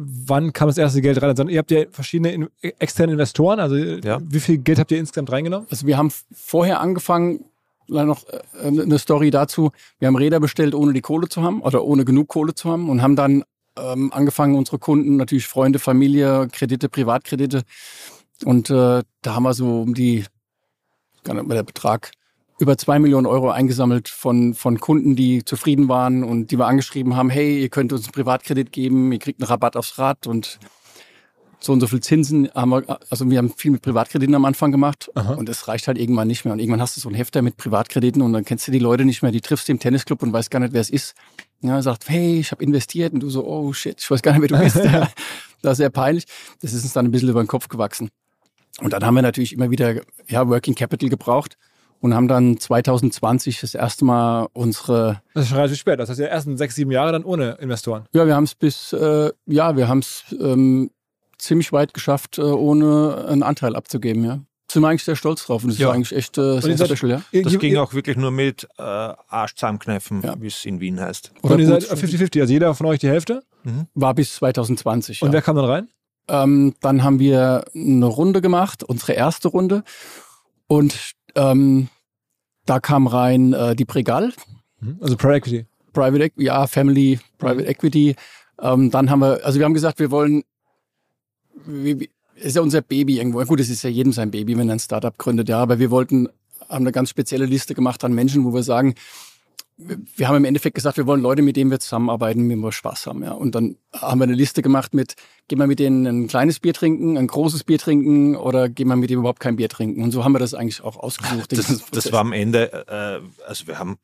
Äh, Wann kam das erste Geld rein? Also, ihr habt ja verschiedene in, externe Investoren. Also Ja. wie viel Geld habt ihr insgesamt reingenommen? Also wir haben vorher angefangen, leider noch äh, eine Story dazu. Wir haben Räder bestellt, ohne die Kohle zu haben oder ohne genug Kohle zu haben und haben dann ähm, angefangen, unsere Kunden, natürlich Freunde, Familie, Kredite, Privatkredite. Und äh, da haben wir so um die, gar nicht mehr der Betrag, über zwei Millionen Euro eingesammelt von, von Kunden, die zufrieden waren und die wir angeschrieben haben, hey, ihr könnt uns einen Privatkredit geben, ihr kriegt einen Rabatt aufs Rad und so und so viel Zinsen haben wir, also wir haben viel mit Privatkrediten am Anfang gemacht Aha. und es reicht halt irgendwann nicht mehr. Und irgendwann hast du so einen Hefter mit Privatkrediten und dann kennst du die Leute nicht mehr, die triffst du im Tennisclub und weißt gar nicht, wer es ist. Ja, sagt, hey, ich habe investiert und du so, oh shit, ich weiß gar nicht, wer du bist. das ist sehr peinlich. Das ist uns dann ein bisschen über den Kopf gewachsen. Und dann haben wir natürlich immer wieder ja, Working Capital gebraucht und haben dann 2020 das erste Mal unsere Das ist schon relativ spät. Das heißt, die ersten sechs, sieben Jahre dann ohne Investoren. Ja, wir haben es bis, äh, ja, wir haben es ähm, ziemlich weit geschafft, äh, ohne einen Anteil abzugeben, ja. Sind wir eigentlich sehr stolz drauf und das Ja. ist eigentlich echt äh, sehr seid- special, ja. Das ging auch wirklich nur mit äh, Arsch zusammenkneifen, Ja. wie es in Wien heißt. Und ihr seid gut, 50-50, also jeder von euch die Hälfte. war bis 2020. Und ja. wer kam dann rein? Ähm, dann haben wir eine Runde gemacht, unsere erste Runde. Und ähm, da kam rein äh, die Pregal, Also Private Equity. Private Equity, ja, Family, Private Equity. Ähm, dann haben wir, also wir haben gesagt, wir wollen, wir, wir- ist ja unser Baby irgendwo. Gut, es ist ja jedem sein Baby, wenn er ein Startup gründet, ja. Aber wir wollten, haben eine ganz spezielle Liste gemacht an Menschen, wo wir sagen, wir haben im Endeffekt gesagt, wir wollen Leute, mit denen wir zusammenarbeiten, mit denen wir Spaß haben, ja. Und dann haben wir eine Liste gemacht mit, gehen wir mit denen ein kleines Bier trinken, ein großes Bier trinken oder gehen wir mit denen überhaupt kein Bier trinken. Und so haben wir das eigentlich auch ausgesucht. Das, das war am Ende, äh, also wir haben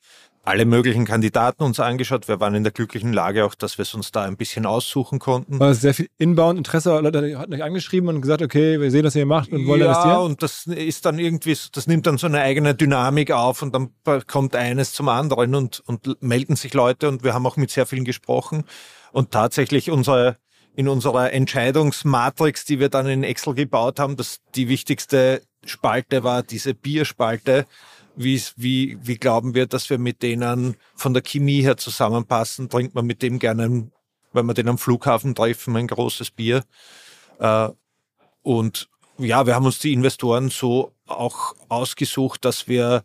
alle möglichen Kandidaten uns angeschaut. Wir waren in der glücklichen Lage auch, dass wir es uns da ein bisschen aussuchen konnten. War sehr viel Inbound-Interesse. Leute hatten euch angeschrieben und gesagt, okay, wir sehen, was ihr macht und wollen ja, investieren. und das ist dann irgendwie, so- das nimmt dann so eine eigene Dynamik auf und dann kommt eines zum anderen und, und melden sich Leute und wir haben auch mit sehr vielen gesprochen und tatsächlich unsere, in unserer Entscheidungsmatrix, die wir dann in Excel gebaut haben, dass die wichtigste Spalte war diese Bierspalte. Wie, wie, wie glauben wir, dass wir mit denen von der Chemie her zusammenpassen? Trinkt man mit dem gerne, wenn wir den am Flughafen treffen, ein großes Bier? Äh, und ja, wir haben uns die Investoren so auch ausgesucht, dass wir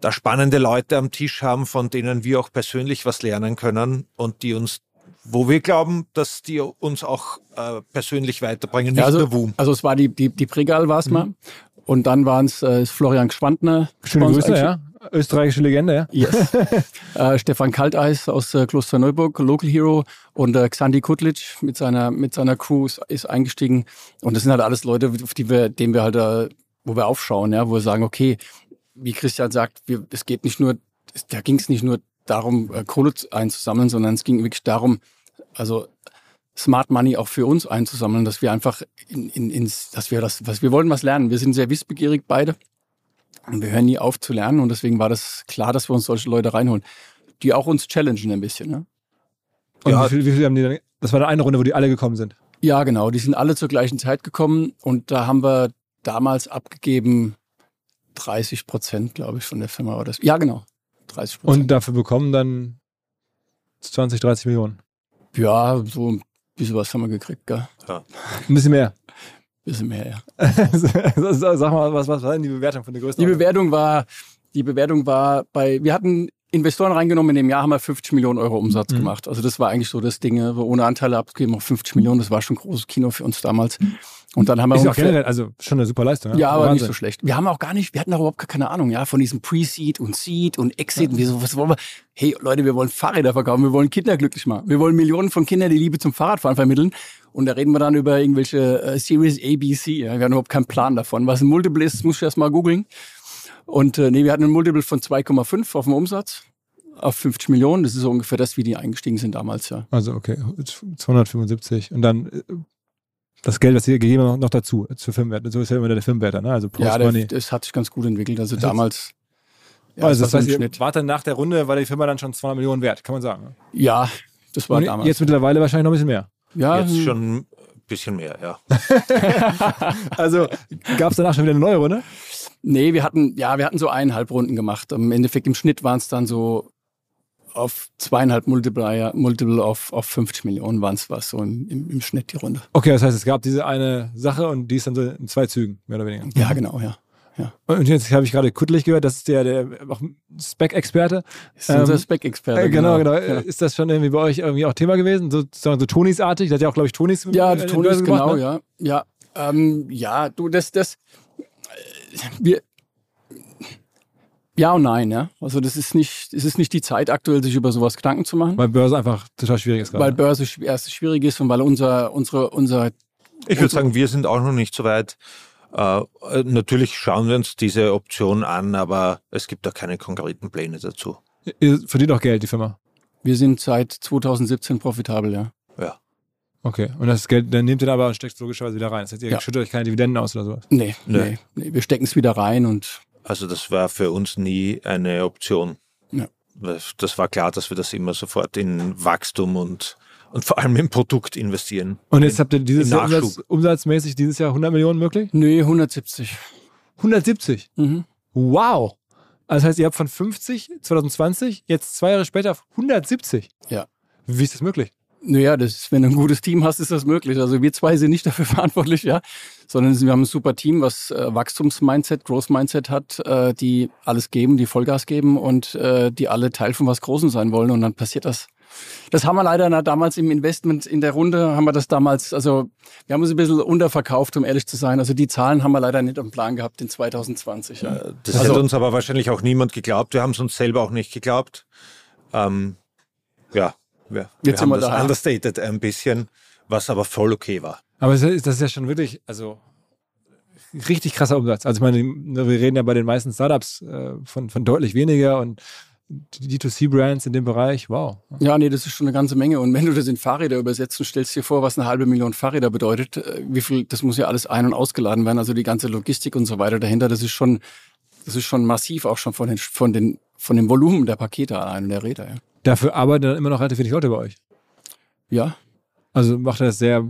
da spannende Leute am Tisch haben, von denen wir auch persönlich was lernen können und die uns, wo wir glauben, dass die uns auch äh, persönlich weiterbringen, nicht Ja, also, nur WUM. also es war die, die, die Pregal war es mal. Und dann waren es äh, Florian Schwandner. Schöne Grüße, ja. Österreichische Legende, ja. Yes. äh, Stefan Kalteis aus äh, Klosterneuburg, Local Hero und äh, Xandi Kutlic mit seiner, mit seiner Crew ist, ist eingestiegen. Und das sind halt alles Leute, auf die wir, denen wir halt, äh, wo wir aufschauen, ja, wo wir sagen, okay, wie Christian sagt, wir, es geht nicht nur, es, da ging es nicht nur darum, äh, Kohle zu- einzusammeln, sondern es ging wirklich darum, also Smart Money auch für uns einzusammeln, dass wir einfach in, in, ins, dass wir das, was wir wollen was lernen. Wir sind sehr wissbegierig beide und wir hören nie auf zu lernen und deswegen war das klar, dass wir uns solche Leute reinholen, die auch uns challengen ein bisschen. Ne? Und Ja. wie, viel, wie viel haben die dann? Das war dann eine Runde, wo die alle gekommen sind. Ja, genau. Die sind alle zur gleichen Zeit gekommen und da haben wir damals abgegeben 30 Prozent, glaube ich, von der Firma. Das. Ja, genau. 30 Prozent. Und dafür bekommen dann 20, 30 Millionen. ja, so ein bisschen was haben wir gekriegt, gell? Ein bisschen mehr. Bisschen mehr, ja. Sag mal, was, was war denn die Bewertung von der größten? Die Bewertung war, die Bewertung war bei, wir hatten Investoren reingenommen, in dem Jahr haben wir 50 Millionen Euro Umsatz Mhm. gemacht. Also das war eigentlich so das Ding, ne? wo ohne Anteile abgegeben auf 50 Millionen, das war schon ein großes Kino für uns damals. Und dann haben wir ist ja auch ungefähr- generell, also schon eine super Leistung. Ja, aber nicht Wahnsinn. so schlecht. Wir haben auch gar nicht, wir hatten auch überhaupt gar keine Ahnung, ja, von diesem Pre-Seed und Seed und Exit. Und wir so, was wollen wir? Hey, Leute, wir wollen Fahrräder verkaufen, wir wollen Kinder glücklich machen. Wir wollen Millionen von Kindern die Liebe zum Fahrradfahren vermitteln. Und da reden wir dann über irgendwelche äh, Series A, B, C. Ja. Wir haben überhaupt keinen Plan davon. Was ein Multiple ist, muss ich erst mal googeln. Und äh, nee, wir hatten ein Multiple von 2,5 auf dem Umsatz auf 50 Millionen. Das ist so ungefähr das, wie die eingestiegen sind damals, ja. Also okay, 275. Und dann äh, das Geld, was ihr gegeben habt, noch dazu, zur Firmenwert. So ist ja immer der Firmenwert, ne? Also Ja, Post-Money. der, das hat sich ganz gut entwickelt. Also Das damals, Ja, also das das war heißt, Schnitt. wart dann nach der Runde, war die Firma dann schon 200 Millionen wert, kann man sagen. ne? Ja, das war Und damals. jetzt mittlerweile wahrscheinlich noch ein bisschen mehr. ja, Jetzt hm, schon ein bisschen mehr, ja. Also gab es danach schon wieder eine neue Runde? Nee, wir hatten, ja, wir hatten so eineinhalb Runden gemacht. Im Endeffekt im Schnitt waren es dann so auf zweieinhalb Multiplier, Multiple auf, auf 50 Millionen waren es was so im, im, im Schnitt die Runde. Okay, das heißt, es gab diese eine Sache und die ist dann so in zwei Zügen, mehr oder weniger. Ja, genau, ja. ja. Und jetzt habe ich gerade Kuttlich gehört, das ist der, der Spec-Experte. Ist unser Ähm, Spec-Experte. Äh, genau, genau. Ja. Ist das schon irgendwie bei euch irgendwie auch Thema gewesen? So, so, so Tonis-artig? Das hat ja auch, glaube ich, Tonis. Ja, Tonis, gemacht, genau, ne? ja. Ja, ähm, ja, du, das, das, wir, ja und nein, ja. Also das ist nicht, es ist nicht die Zeit aktuell, sich über sowas Gedanken zu machen, Weil Börse einfach total schwierig ist gerade. weil Börse erst schwierig ist und weil unser, unsere, unser, Ich würde sagen, wir sind auch noch nicht so weit. Äh, natürlich schauen wir uns diese Option an, aber es gibt da keine konkreten Pläne dazu. Ihr verdient auch Geld, die Firma. wir sind seit 2017 profitabel, ja. Ja. Okay. Und das Geld, dann nehmt ihr aber und steckt es logischerweise wieder rein. Das heißt, ihr Ja. schüttet euch keine Dividenden aus oder sowas. Nee, Nee. nee, nee. Wir stecken es wieder rein und Also das war für uns nie eine Option. Ja. Das war klar, dass wir das immer sofort in Wachstum und, und vor allem im Produkt investieren. Und jetzt habt ihr dieses Jahr Nachschub. Umsatz, umsatzmäßig dieses Jahr 100 Millionen möglich? nee, 170. 170. Mhm. Wow. Also das heißt, ihr habt von 50 2020 jetzt zwei Jahre später auf 170. Ja. Wie ist das möglich? Naja, das ist, wenn du ein gutes Team hast, ist das möglich. Also wir zwei sind nicht dafür verantwortlich, ja, sondern wir haben ein super Team, was äh, Wachstumsmindset, Growth-Mindset hat, äh, die alles geben, die Vollgas geben und äh, die alle Teil von was Großem sein wollen und dann passiert das. Das haben wir leider na, damals im Investment in der Runde, haben wir das damals, also wir haben uns ein bisschen unterverkauft, um ehrlich zu sein. Also die Zahlen haben wir leider nicht am Plan gehabt in 2020. Ja. Das Also- hätte uns aber wahrscheinlich auch niemand geglaubt. Wir haben es uns selber auch nicht geglaubt. Ähm, ja, wir, wir Jetzt sind haben wir das understated ein bisschen, was aber voll okay war. Aber das ist ja schon wirklich, also richtig krasser Umsatz. Also ich meine, wir reden ja bei den meisten Startups äh, von, von deutlich weniger und die D2C-Brands in dem Bereich, wow. Ja, nee, das ist schon eine ganze Menge. Und wenn du das in Fahrräder übersetzt und stellst dir vor, was eine halbe Million Fahrräder bedeutet, äh, wie viel, das muss ja alles ein- und ausgeladen werden, also die ganze Logistik und so weiter dahinter, das ist schon, das ist schon massiv auch schon von den, von den, von dem Volumen der Pakete allein und der Räder, ja. Dafür arbeiten dann immer noch relativ wenig Leute bei euch. Ja, Also macht er das sehr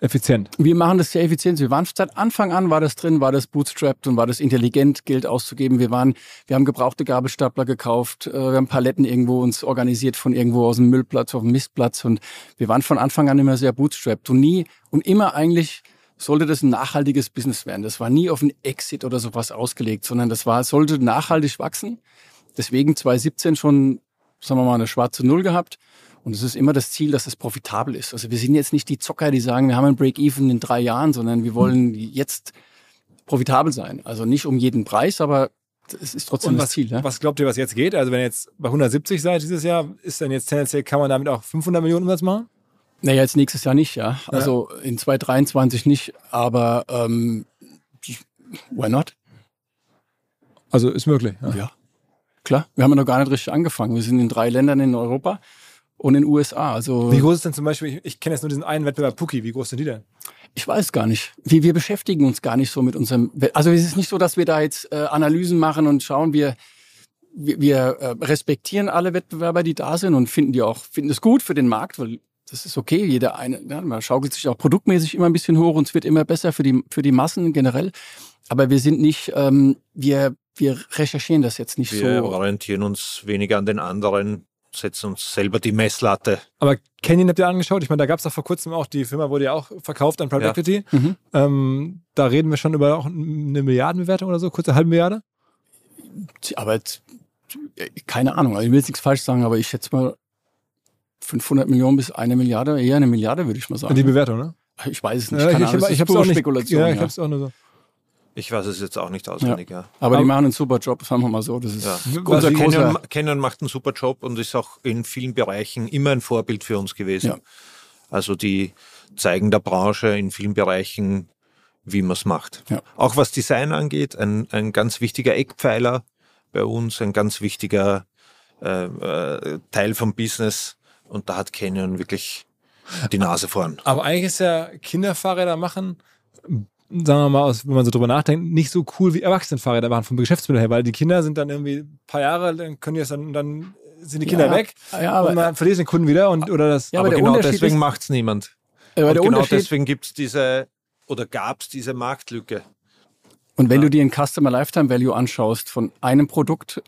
effizient. wir machen das sehr effizient. Wir waren seit Anfang an war das drin, war das bootstrapped und war das intelligent, Geld auszugeben. Wir waren, wir haben gebrauchte Gabelstapler gekauft, äh, wir haben Paletten irgendwo uns organisiert von irgendwo aus dem Müllplatz auf dem Mistplatz und wir waren von Anfang an immer sehr bootstrapped und nie und immer eigentlich sollte das ein nachhaltiges Business werden. Das war nie auf einen Exit oder sowas ausgelegt, sondern das war, sollte nachhaltig wachsen. Deswegen 2017 schon, sagen wir mal, eine schwarze Null gehabt. Und es ist immer das Ziel, dass es profitabel ist. Also wir sind jetzt nicht die Zocker, die sagen, wir haben ein Break-Even in drei Jahren, sondern wir wollen jetzt profitabel sein. Also nicht um jeden Preis, aber es ist trotzdem Und das was, Ziel. Ja? was glaubt ihr, was jetzt geht? Also wenn ihr jetzt bei 170 seid dieses Jahr, ist dann jetzt tendenziell, kann man damit auch 500 Millionen Umsatz machen? Naja, jetzt nächstes Jahr nicht, ja. Also in 2023 nicht, aber ähm, why not? Also ist möglich. Ja. Ja. Klar, wir haben ja noch gar nicht richtig angefangen. Wir sind in drei Ländern in Europa und in den USA. Also Wie groß ist denn zum Beispiel, ich, kenne jetzt nur diesen einen Wettbewerb Puki, wie groß sind die denn? Ich weiß gar nicht. Wir, wir beschäftigen uns gar nicht so mit unserem. Also es ist nicht so, dass wir da jetzt äh, Analysen machen und schauen, wir, wir, wir äh, respektieren alle Wettbewerber, die da sind und finden die auch, finden es gut für den Markt, weil das ist okay. Jeder eine, ja, man schaukelt sich auch produktmäßig immer ein bisschen hoch und es wird immer besser für die, für die Massen generell. Aber wir sind nicht, ähm, wir, wir recherchieren das jetzt nicht Wir so. orientieren uns weniger an den anderen, setzen uns selber die Messlatte. Aber Canyon habt ihr angeschaut? Ich meine, da gab es doch vor kurzem auch, die Firma wurde ja auch verkauft an Private Ja. Equity. Mhm. Ähm, da reden wir schon über auch eine Milliardenbewertung oder so, kurze halbe Milliarde. Aber äh, keine Ahnung, also ich will jetzt nichts falsch sagen, aber ich schätze mal 500 Millionen bis eine Milliarde, eher eine Milliarde, würde ich mal sagen. Die Bewertung, ne? Ich weiß es nicht. Ja, keine ich, Ahnung, ich, ich hab's pure auch nicht. Spekulation. ja, Ja, ich hab's auch nur so. Ich weiß es jetzt auch nicht auswendig, ja. Aber die Aber- machen einen super Job, sagen wir mal so. Das ist Ja. unser Also großer. Canon, Canon macht einen super Job und ist auch in vielen Bereichen immer ein Vorbild für uns gewesen. Ja. Also die zeigen der Branche in vielen Bereichen, wie man es macht. Ja. Auch was Design angeht, ein, ein ganz wichtiger Eckpfeiler bei uns, ein ganz wichtiger äh, äh, Teil vom Business. Und da hat Canon wirklich die Nase vorn. Aber eigentlich ist ja Kinderfahrräder machen sagen wir mal, aus, wenn man so drüber nachdenkt, nicht so cool wie Erwachsenenfahrräder waren vom Geschäftsmodell her, weil die Kinder sind dann irgendwie ein paar Jahre, dann können die es dann, dann sind die Kinder Ja, weg ja, aber- und man verliert den Kunden wieder und oder das. Ja, aber aber genau deswegen macht es niemand. Aber genau deswegen gibt es diese oder gab es diese Marktlücke. Und wenn du dir ein Customer Lifetime Value anschaust von einem Produkt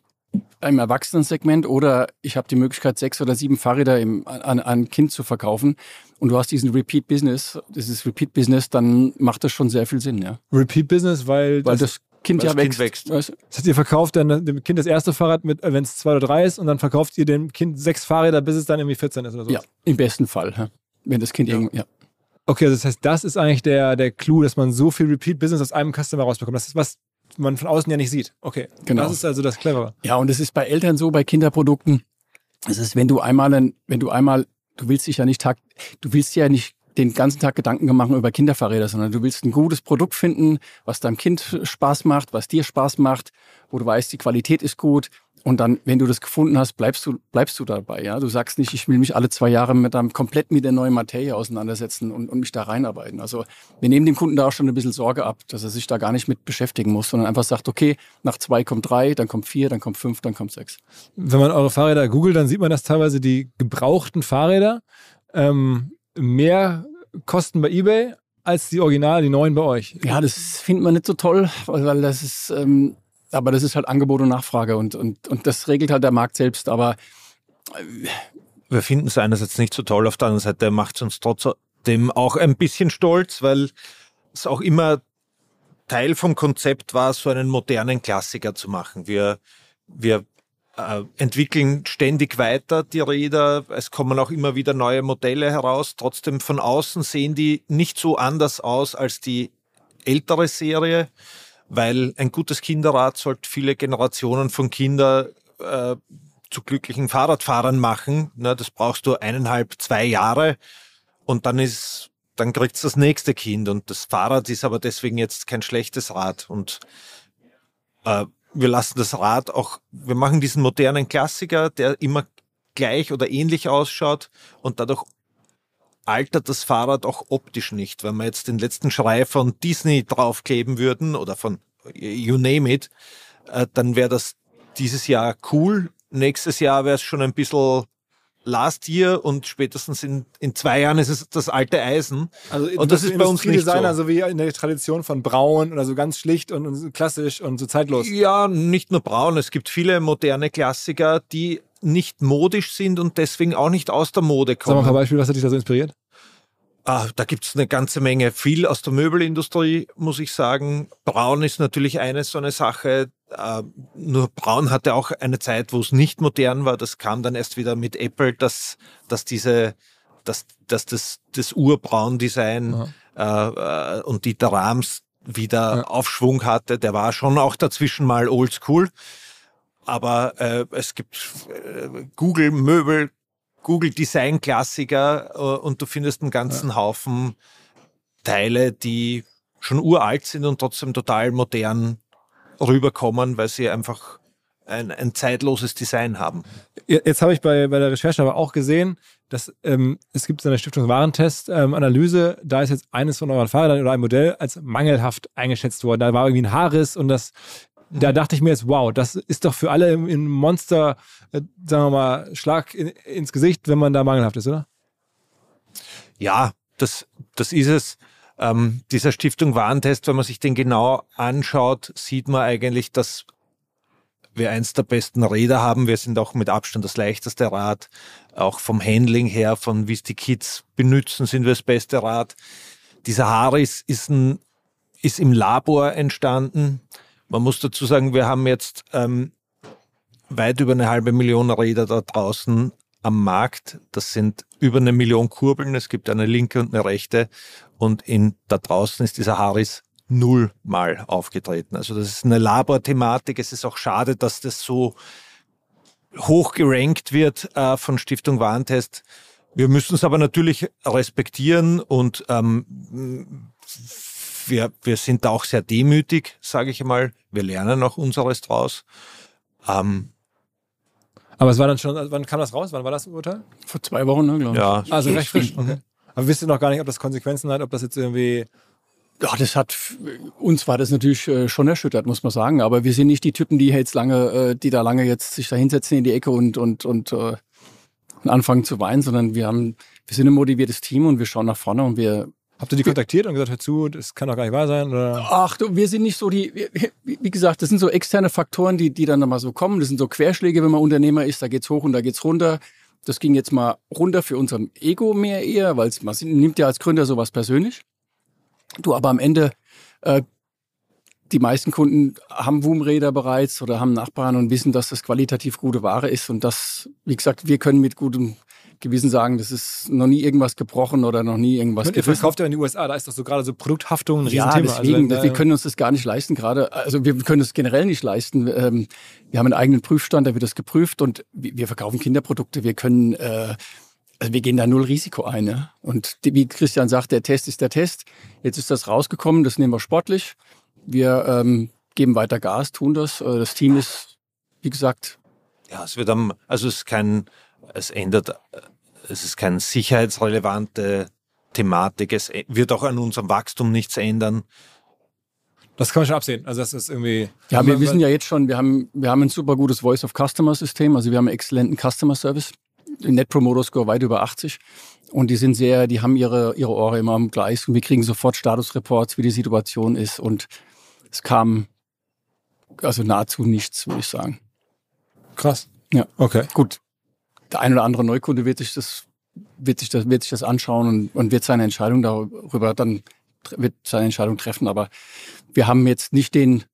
im Erwachsenensegment oder ich habe die Möglichkeit, sechs oder sieben Fahrräder im, an, an ein Kind zu verkaufen und du hast diesen Repeat Business, dieses Repeat Business, dann macht das schon sehr viel Sinn, ja. Repeat Business, weil, Weil das, das Kind weil ja das Kind wächst. wächst. Das heißt, ihr verkauft dann dem Kind das erste Fahrrad mit, wenn es zwei oder drei ist und dann verkauft ihr dem Kind sechs Fahrräder, bis es dann irgendwie 14 ist oder so. Ja, im besten Fall. Ja. Wenn das Kind irgend, ja. Okay, also das heißt, das ist eigentlich der, der Clou, dass man so viel Repeat Business aus einem Customer rausbekommt. Das ist was man von außen ja nicht sieht. Okay. Genau. Das ist also das Clevere. Ja, und es ist bei Eltern so, bei Kinderprodukten. Es ist, wenn du einmal, ein, wenn du einmal, du willst dich ja nicht tag, du willst ja nicht den ganzen Tag Gedanken machen über Kinderfahrräder, sondern du willst ein gutes Produkt finden, was deinem Kind Spaß macht, was dir Spaß macht, wo du weißt, die Qualität ist gut. Und dann, wenn du das gefunden hast, bleibst du, bleibst du dabei. Ja, du sagst nicht, ich will mich alle zwei Jahre mit einem komplett mit der neuen Materie auseinandersetzen und, und mich da reinarbeiten. Also wir nehmen dem Kunden da auch schon ein bisschen Sorge ab, dass er sich da gar nicht mit beschäftigen muss, sondern einfach sagt, okay, nach zwei kommt drei, dann kommt vier, dann kommt fünf, dann kommt sechs. Wenn man eure Fahrräder googelt, dann sieht man, dass teilweise die gebrauchten Fahrräder ähm, mehr kosten bei eBay als die Original, die neuen bei euch. Ja, das findet man nicht so toll, weil weil das ist, ähm, aber das ist halt Angebot und Nachfrage und, und, und das regelt halt der Markt selbst. Aber Wir finden es einerseits nicht so toll, auf der anderen Seite macht es uns trotzdem auch ein bisschen stolz, weil es auch immer Teil vom Konzept war, so einen modernen Klassiker zu machen. Wir, wir äh, entwickeln ständig weiter die Räder, es kommen auch immer wieder neue Modelle heraus. Trotzdem von außen sehen die nicht so anders aus als die ältere Serie, weil ein gutes Kinderrad sollte viele Generationen von Kindern äh, zu glücklichen Fahrradfahrern machen. Na, das brauchst du eineinhalb, zwei Jahre und dann ist, dann kriegt's das nächste Kind und das Fahrrad ist aber deswegen jetzt kein schlechtes Rad und äh, wir lassen das Rad auch, wir machen diesen modernen Klassiker, der immer gleich oder ähnlich ausschaut und dadurch altert das Fahrrad auch optisch nicht. Wenn wir jetzt den letzten Schrei von Disney draufkleben würden oder von you name it, äh, dann wäre das dieses Jahr cool. Nächstes Jahr wäre es schon ein bisschen last year und spätestens in, in zwei Jahren ist es das alte Eisen. Also Und das ist bei uns nicht Industriedesigner, so. so wie in der Tradition von Braun oder so ganz schlicht und, und klassisch und so zeitlos. Ja, nicht nur braun. Es gibt viele moderne Klassiker, die nicht modisch sind und deswegen auch nicht aus der Mode Sag mal ein paar kommen. Beispiele, was hat dich da so inspiriert? Ah, da gibt's eine ganze Menge. Viel aus der Möbelindustrie, muss ich sagen. Braun ist natürlich eine so eine Sache. Äh, nur Braun hatte auch eine Zeit, wo es nicht modern war. Das kam dann erst wieder mit Apple, dass, dass diese, dass, dass das, das Urbraun-Design äh, äh, und Dieter Rams wieder Ja. Aufschwung hatte. Der war schon auch dazwischen mal oldschool. Aber äh, es gibt äh, Google Möbel, Google Design Klassiker äh, und du findest einen ganzen Haufen Teile, die schon uralt sind und trotzdem total modern rüberkommen, weil sie einfach ein, ein zeitloses Design haben. Jetzt habe ich bei, bei der Recherche aber auch gesehen, dass ähm, es gibt eine Stiftung Warentest-Analyse, da ist jetzt eines von euren Fahrrädern oder ein Modell als mangelhaft eingeschätzt worden. Da war irgendwie ein Haarriss und das, da dachte ich mir jetzt, wow, das ist doch für alle ein Monster, äh, sagen wir mal, Schlag in, ins Gesicht, wenn man da mangelhaft ist, oder? Ja, das, das ist es. Ähm, dieser Stiftung Warentest, wenn man sich den genau anschaut, sieht man eigentlich, dass wir eins der besten Räder haben. Wir sind auch mit Abstand das leichteste Rad. Auch vom Handling her, von wie es die Kids benutzen, sind wir das beste Rad. Dieser Haris ist, ein, ist im Labor entstanden. Man muss dazu sagen, wir haben jetzt ähm, weit über eine halbe Million Räder da draußen am Markt. Das sind über eine Million Kurbeln. Es gibt eine linke und eine rechte. Und in, da draußen ist dieser Haris nullmal aufgetreten. Also das ist eine Laborthematik. Es ist auch schade, dass das so hoch gerankt wird äh, von Stiftung Warentest. Wir müssen es aber natürlich respektieren und ähm, wir, wir sind da auch sehr demütig, sage ich mal. Wir lernen auch unseres draus. Ähm, Aber es war dann schon, wann kam das raus? Wann war das Urteil? vor zwei Wochen, ne, glaube ich. ja, Also recht frisch. Okay. Aber wisst ihr noch gar nicht, ob das Konsequenzen hat, ob das jetzt irgendwie Ja, das hat uns war das natürlich äh, schon erschüttert, muss man sagen. Aber wir sind nicht die Typen, die jetzt lange, äh, die da lange jetzt sich da hinsetzen in die Ecke und und und, äh, und anfangen zu weinen, sondern wir haben, wir sind ein motiviertes Team und wir schauen nach vorne und wir Habt ihr die kontaktiert und gesagt, hör zu, das kann doch gar nicht wahr sein? Oder? Ach, du, wir sind nicht so die, wie gesagt, das sind so externe Faktoren, die, die dann mal so kommen. Das sind so Querschläge, wenn man Unternehmer ist, da geht's hoch und da geht's runter. Das ging jetzt mal runter für unser Ego mehr eher, weil man nimmt ja als Gründer sowas persönlich. Du, aber am Ende, äh, die meisten Kunden haben Woom-Räder bereits oder haben Nachbarn und wissen, dass das qualitativ gute Ware ist und das, wie gesagt, wir können mit gutem Gewissen sagen, das ist noch nie irgendwas gebrochen oder noch nie irgendwas Ihr verkauft ja in den USA, da ist doch so gerade so Produkthaftung ein ja, Riesenthema. Also deswegen, also, wir können uns das gar nicht leisten gerade. Also wir können es generell nicht leisten. Ähm, wir haben einen eigenen Prüfstand, da wird das geprüft und wir verkaufen Kinderprodukte. Wir können äh, also wir gehen da null Risiko ein. Ne? Und wie Christian sagt, der Test ist der Test. Jetzt ist das rausgekommen, das nehmen wir sportlich. Wir ähm, geben weiter Gas, tun das. Äh, das Team ist, wie gesagt. Ja, es wird am, also es ist kein, es ändert, es ist keine sicherheitsrelevante Thematik. Es wird auch an unserem Wachstum nichts ändern. Das kann man schon absehen. Also das ist irgendwie. Ja, wir wissen ja jetzt schon, wir haben, wir haben ein super gutes Voice of Customer System. Also wir haben einen exzellenten Customer Service. Net Promoter Score weit über 80. Und die sind sehr, die haben ihre, ihre Ohren immer am Gleis und wir kriegen sofort Statusreports, wie die Situation ist. Und es kam also nahezu nichts, würde ich sagen. Krass. Ja. Okay. Gut. Der ein oder andere Neukunde wird sich das, wird sich das, wird sich das anschauen und, und wird seine Entscheidung darüber dann, wird seine Entscheidung treffen. Aber wir haben jetzt nicht den,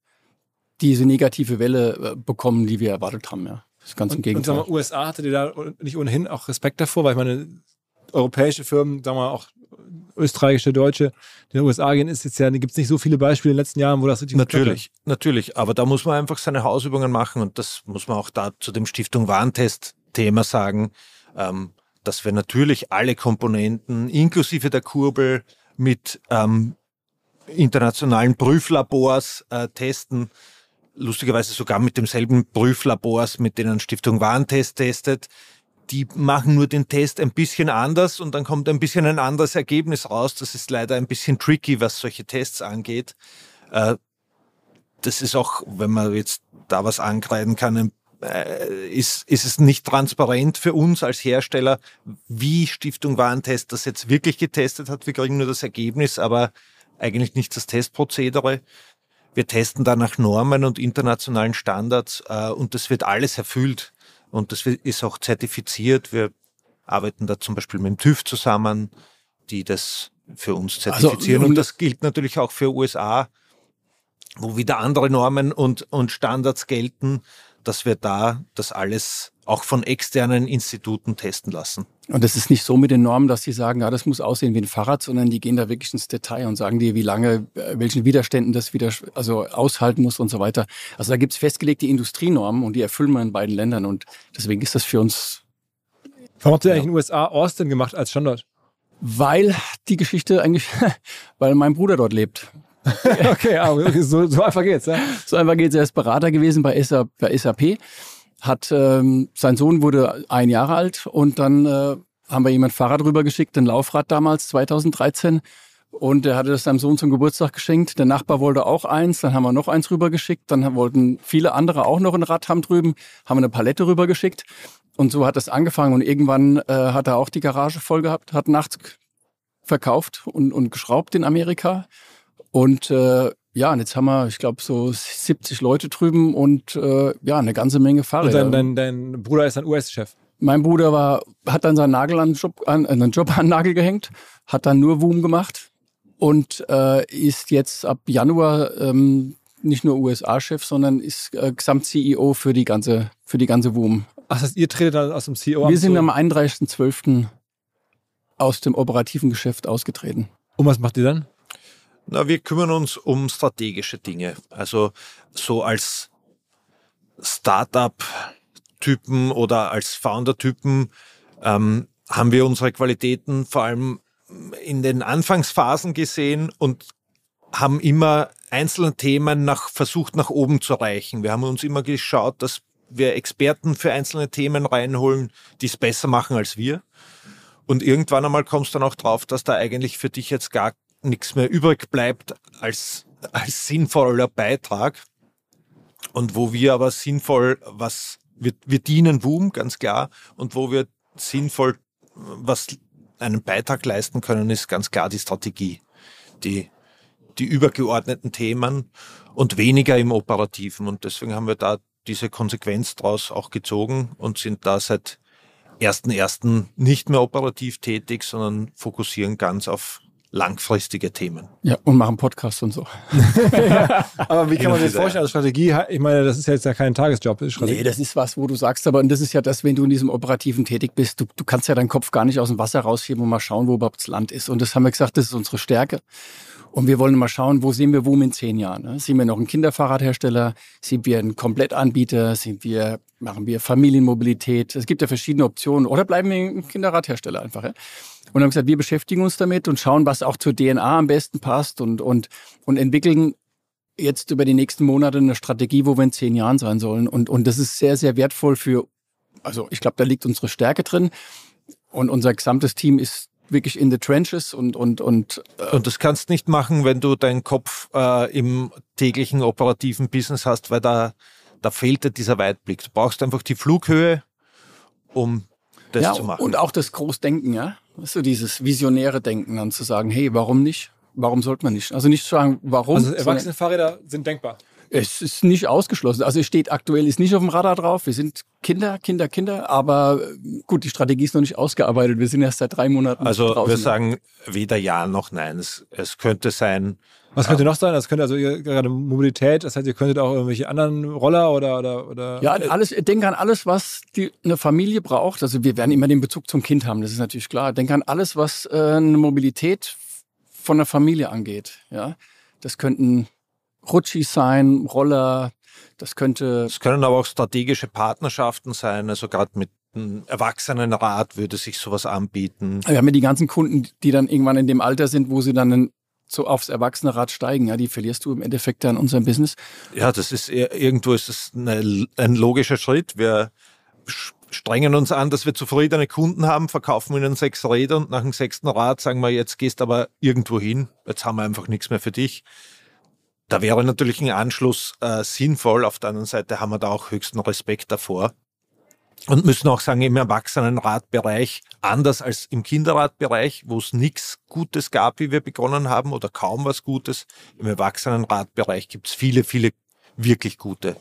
diese negative Welle äh, bekommen, die wir erwartet haben, ja. Das ist ganz und, im Gegenteil. Und mal, USA hatte ihr da nicht ohnehin auch Respekt davor, weil ich meine, europäische Firmen, sagen wir mal auch österreichische, deutsche, in den USA gehen, ist jetzt ja, gibt es nicht so viele Beispiele in den letzten Jahren, wo das richtig Natürlich, natürlich. Aber da muss man einfach seine Hausübungen machen und das muss man auch da zu dem Stiftung Warntest-Thema sagen, ähm, dass wir natürlich alle Komponenten inklusive der Kurbel mit ähm, internationalen Prüflabors äh, testen lustigerweise sogar mit demselben Prüflabors, mit denen Stiftung Warentest testet. Die machen nur den Test ein bisschen anders und dann kommt ein bisschen ein anderes Ergebnis raus. Das ist leider ein bisschen tricky, was solche Tests angeht. Äh, das ist auch, wenn man jetzt da was ankreiden kann, äh, ist, ist es nicht transparent für uns als Hersteller, wie Stiftung Warentest das jetzt wirklich getestet hat. Wir kriegen nur das Ergebnis, aber eigentlich nicht das Testprozedere. Wir testen da nach Normen und internationalen Standards äh, und das wird alles erfüllt und das ist auch zertifiziert. Wir arbeiten da zum Beispiel mit dem TÜV zusammen, die das für uns also, zertifizieren. Also, und das gilt natürlich auch für USA, wo wieder andere Normen und, und Standards gelten, dass wir da das alles auch von externen Instituten testen lassen. Und das ist nicht so mit den Normen, dass sie sagen, ja, das muss aussehen wie ein Fahrrad, sondern die gehen da wirklich ins Detail und sagen dir, wie lange, äh, welchen Widerständen das wieder also aushalten muss und so weiter. Also da gibt's festgelegte Industrienormen und die erfüllen wir in beiden Ländern und deswegen ist das für uns. Warum habt ihr eigentlich in den USA Austin gemacht als Standort? Weil die Geschichte eigentlich, weil mein Bruder dort lebt. okay, aber so, so einfach geht's, ja? So einfach geht's. Er ist Berater gewesen bei SAP. Hat ähm, sein Sohn wurde ein Jahre alt und dann äh, haben wir ihm ein Fahrrad rübergeschickt, ein Laufrad damals 2013 und er hatte das seinem Sohn zum Geburtstag geschenkt. Der Nachbar wollte auch eins, dann haben wir noch eins rübergeschickt, dann wollten viele andere auch noch ein Rad haben drüben, haben eine Palette rübergeschickt und so hat das angefangen und irgendwann äh, hat er auch die Garage voll gehabt, hat nachts verkauft und, und geschraubt in Amerika und äh, ja, und jetzt haben wir, ich glaube, so 70 Leute drüben und äh, ja, eine ganze Menge Fahrräder. Und dein, dein, dein Bruder ist ein US-Chef? Mein Bruder war, hat dann seinen Nagel an, Job, an, äh, einen Job an den Nagel gehängt, hat dann nur Woom gemacht und äh, ist jetzt ab Januar ähm, nicht nur USA-Chef, sondern ist äh, Gesamt-CEO für die ganze, für die ganze Woom. Ach, das heißt, ihr tretet dann aus dem CEO Wir sind am 31.12. aus dem operativen Geschäft ausgetreten. Und was macht ihr dann? Na, wir kümmern uns um strategische Dinge. Also so als Startup-Typen oder als Founder-Typen ähm, haben wir unsere Qualitäten vor allem in den Anfangsphasen gesehen und haben immer einzelne Themen nach, versucht nach oben zu erreichen. Wir haben uns immer geschaut, dass wir Experten für einzelne Themen reinholen, die es besser machen als wir. Und irgendwann einmal kommst du dann auch drauf, dass da eigentlich für dich jetzt gar nichts mehr übrig bleibt als, als sinnvoller Beitrag. Und wo wir aber sinnvoll was, wir, wir dienen WUM, ganz klar. Und wo wir sinnvoll was einen Beitrag leisten können, ist ganz klar die Strategie. Die, die übergeordneten Themen und weniger im Operativen. Und deswegen haben wir da diese Konsequenz daraus auch gezogen und sind da seit 1.1. nicht mehr operativ tätig, sondern fokussieren ganz auf langfristige Themen. Ja, und machen Podcasts und so. ja, aber wie kann man sich das vorstellen als Strategie? Ich meine, das ist ja jetzt ja kein Tagesjob. Ist nee, das ist was, wo du sagst, aber und das ist ja das, wenn du in diesem Operativen tätig bist, du, du kannst ja deinen Kopf gar nicht aus dem Wasser rausheben und mal schauen, wo überhaupt das Land ist. Und das haben wir gesagt, das ist unsere Stärke. Und wir wollen mal schauen, wo sehen wir WUM in zehn Jahren? Ne? Sind wir noch ein Kinderfahrradhersteller? Sind wir ein Komplettanbieter? Sind wir, machen wir Familienmobilität? Es gibt ja verschiedene Optionen. Oder bleiben wir ein Kinderradhersteller einfach? Ja? Und haben gesagt, wir beschäftigen uns damit und schauen, was auch zur DNA am besten passt und, und, und entwickeln jetzt über die nächsten Monate eine Strategie, wo wir in zehn Jahren sein sollen. Und, und das ist sehr, sehr wertvoll für, also ich glaube, da liegt unsere Stärke drin. Und unser gesamtes Team ist wirklich in the trenches und und und äh und das kannst nicht machen, wenn du deinen Kopf äh, im täglichen operativen Business hast, weil da da fehlt dir dieser Weitblick. Du brauchst einfach die Flughöhe, um das ja, zu machen. Und auch das Großdenken, ja. So dieses visionäre Denken dann zu sagen, hey, warum nicht? Warum sollte man nicht? Also nicht zu sagen, warum. Also erwachsene Fahrräder sind denkbar. Es ist nicht ausgeschlossen. Also es steht aktuell, ist nicht auf dem Radar drauf. Wir sind Kinder, Kinder, Kinder. Aber äh, gut, die Strategie ist noch nicht ausgearbeitet. Wir sind erst seit drei Monaten Also draußen. wir sagen weder ja noch nein. Es, es könnte sein. Was könnte noch sein? Das könnte also gerade Mobilität. Das heißt, ihr könntet auch irgendwelche anderen Roller oder oder oder. Ja, alles. Denke an alles, was die, eine Familie braucht. Also wir werden immer den Bezug zum Kind haben. Das ist natürlich klar. Denke an alles, was äh, eine Mobilität von der Familie angeht. Ja, das könnten Rutschis sein, Roller, das könnte. Es können aber auch strategische Partnerschaften sein, also gerade mit einem Erwachsenenrat würde sich sowas anbieten. Wir haben ja die ganzen Kunden, die dann irgendwann in dem Alter sind, wo sie dann so aufs Erwachsenerad steigen, ja, die verlierst du im Endeffekt dann unserem Business. Ja, das ist irgendwo ist eine, ein logischer Schritt. Wir strengen uns an, dass wir zufriedene Kunden haben, verkaufen ihnen sechs Räder und nach dem sechsten Rad sagen wir, jetzt gehst aber irgendwo hin, jetzt haben wir einfach nichts mehr für dich. Da wäre natürlich ein Anschluss äh, sinnvoll. Auf der anderen Seite haben wir da auch höchsten Respekt davor. Und müssen auch sagen, im Erwachsenenradbereich, anders als im Kinderradbereich, wo es nichts Gutes gab, wie wir begonnen haben, oder kaum was Gutes, im Erwachsenenradbereich gibt es viele, viele wirklich gute.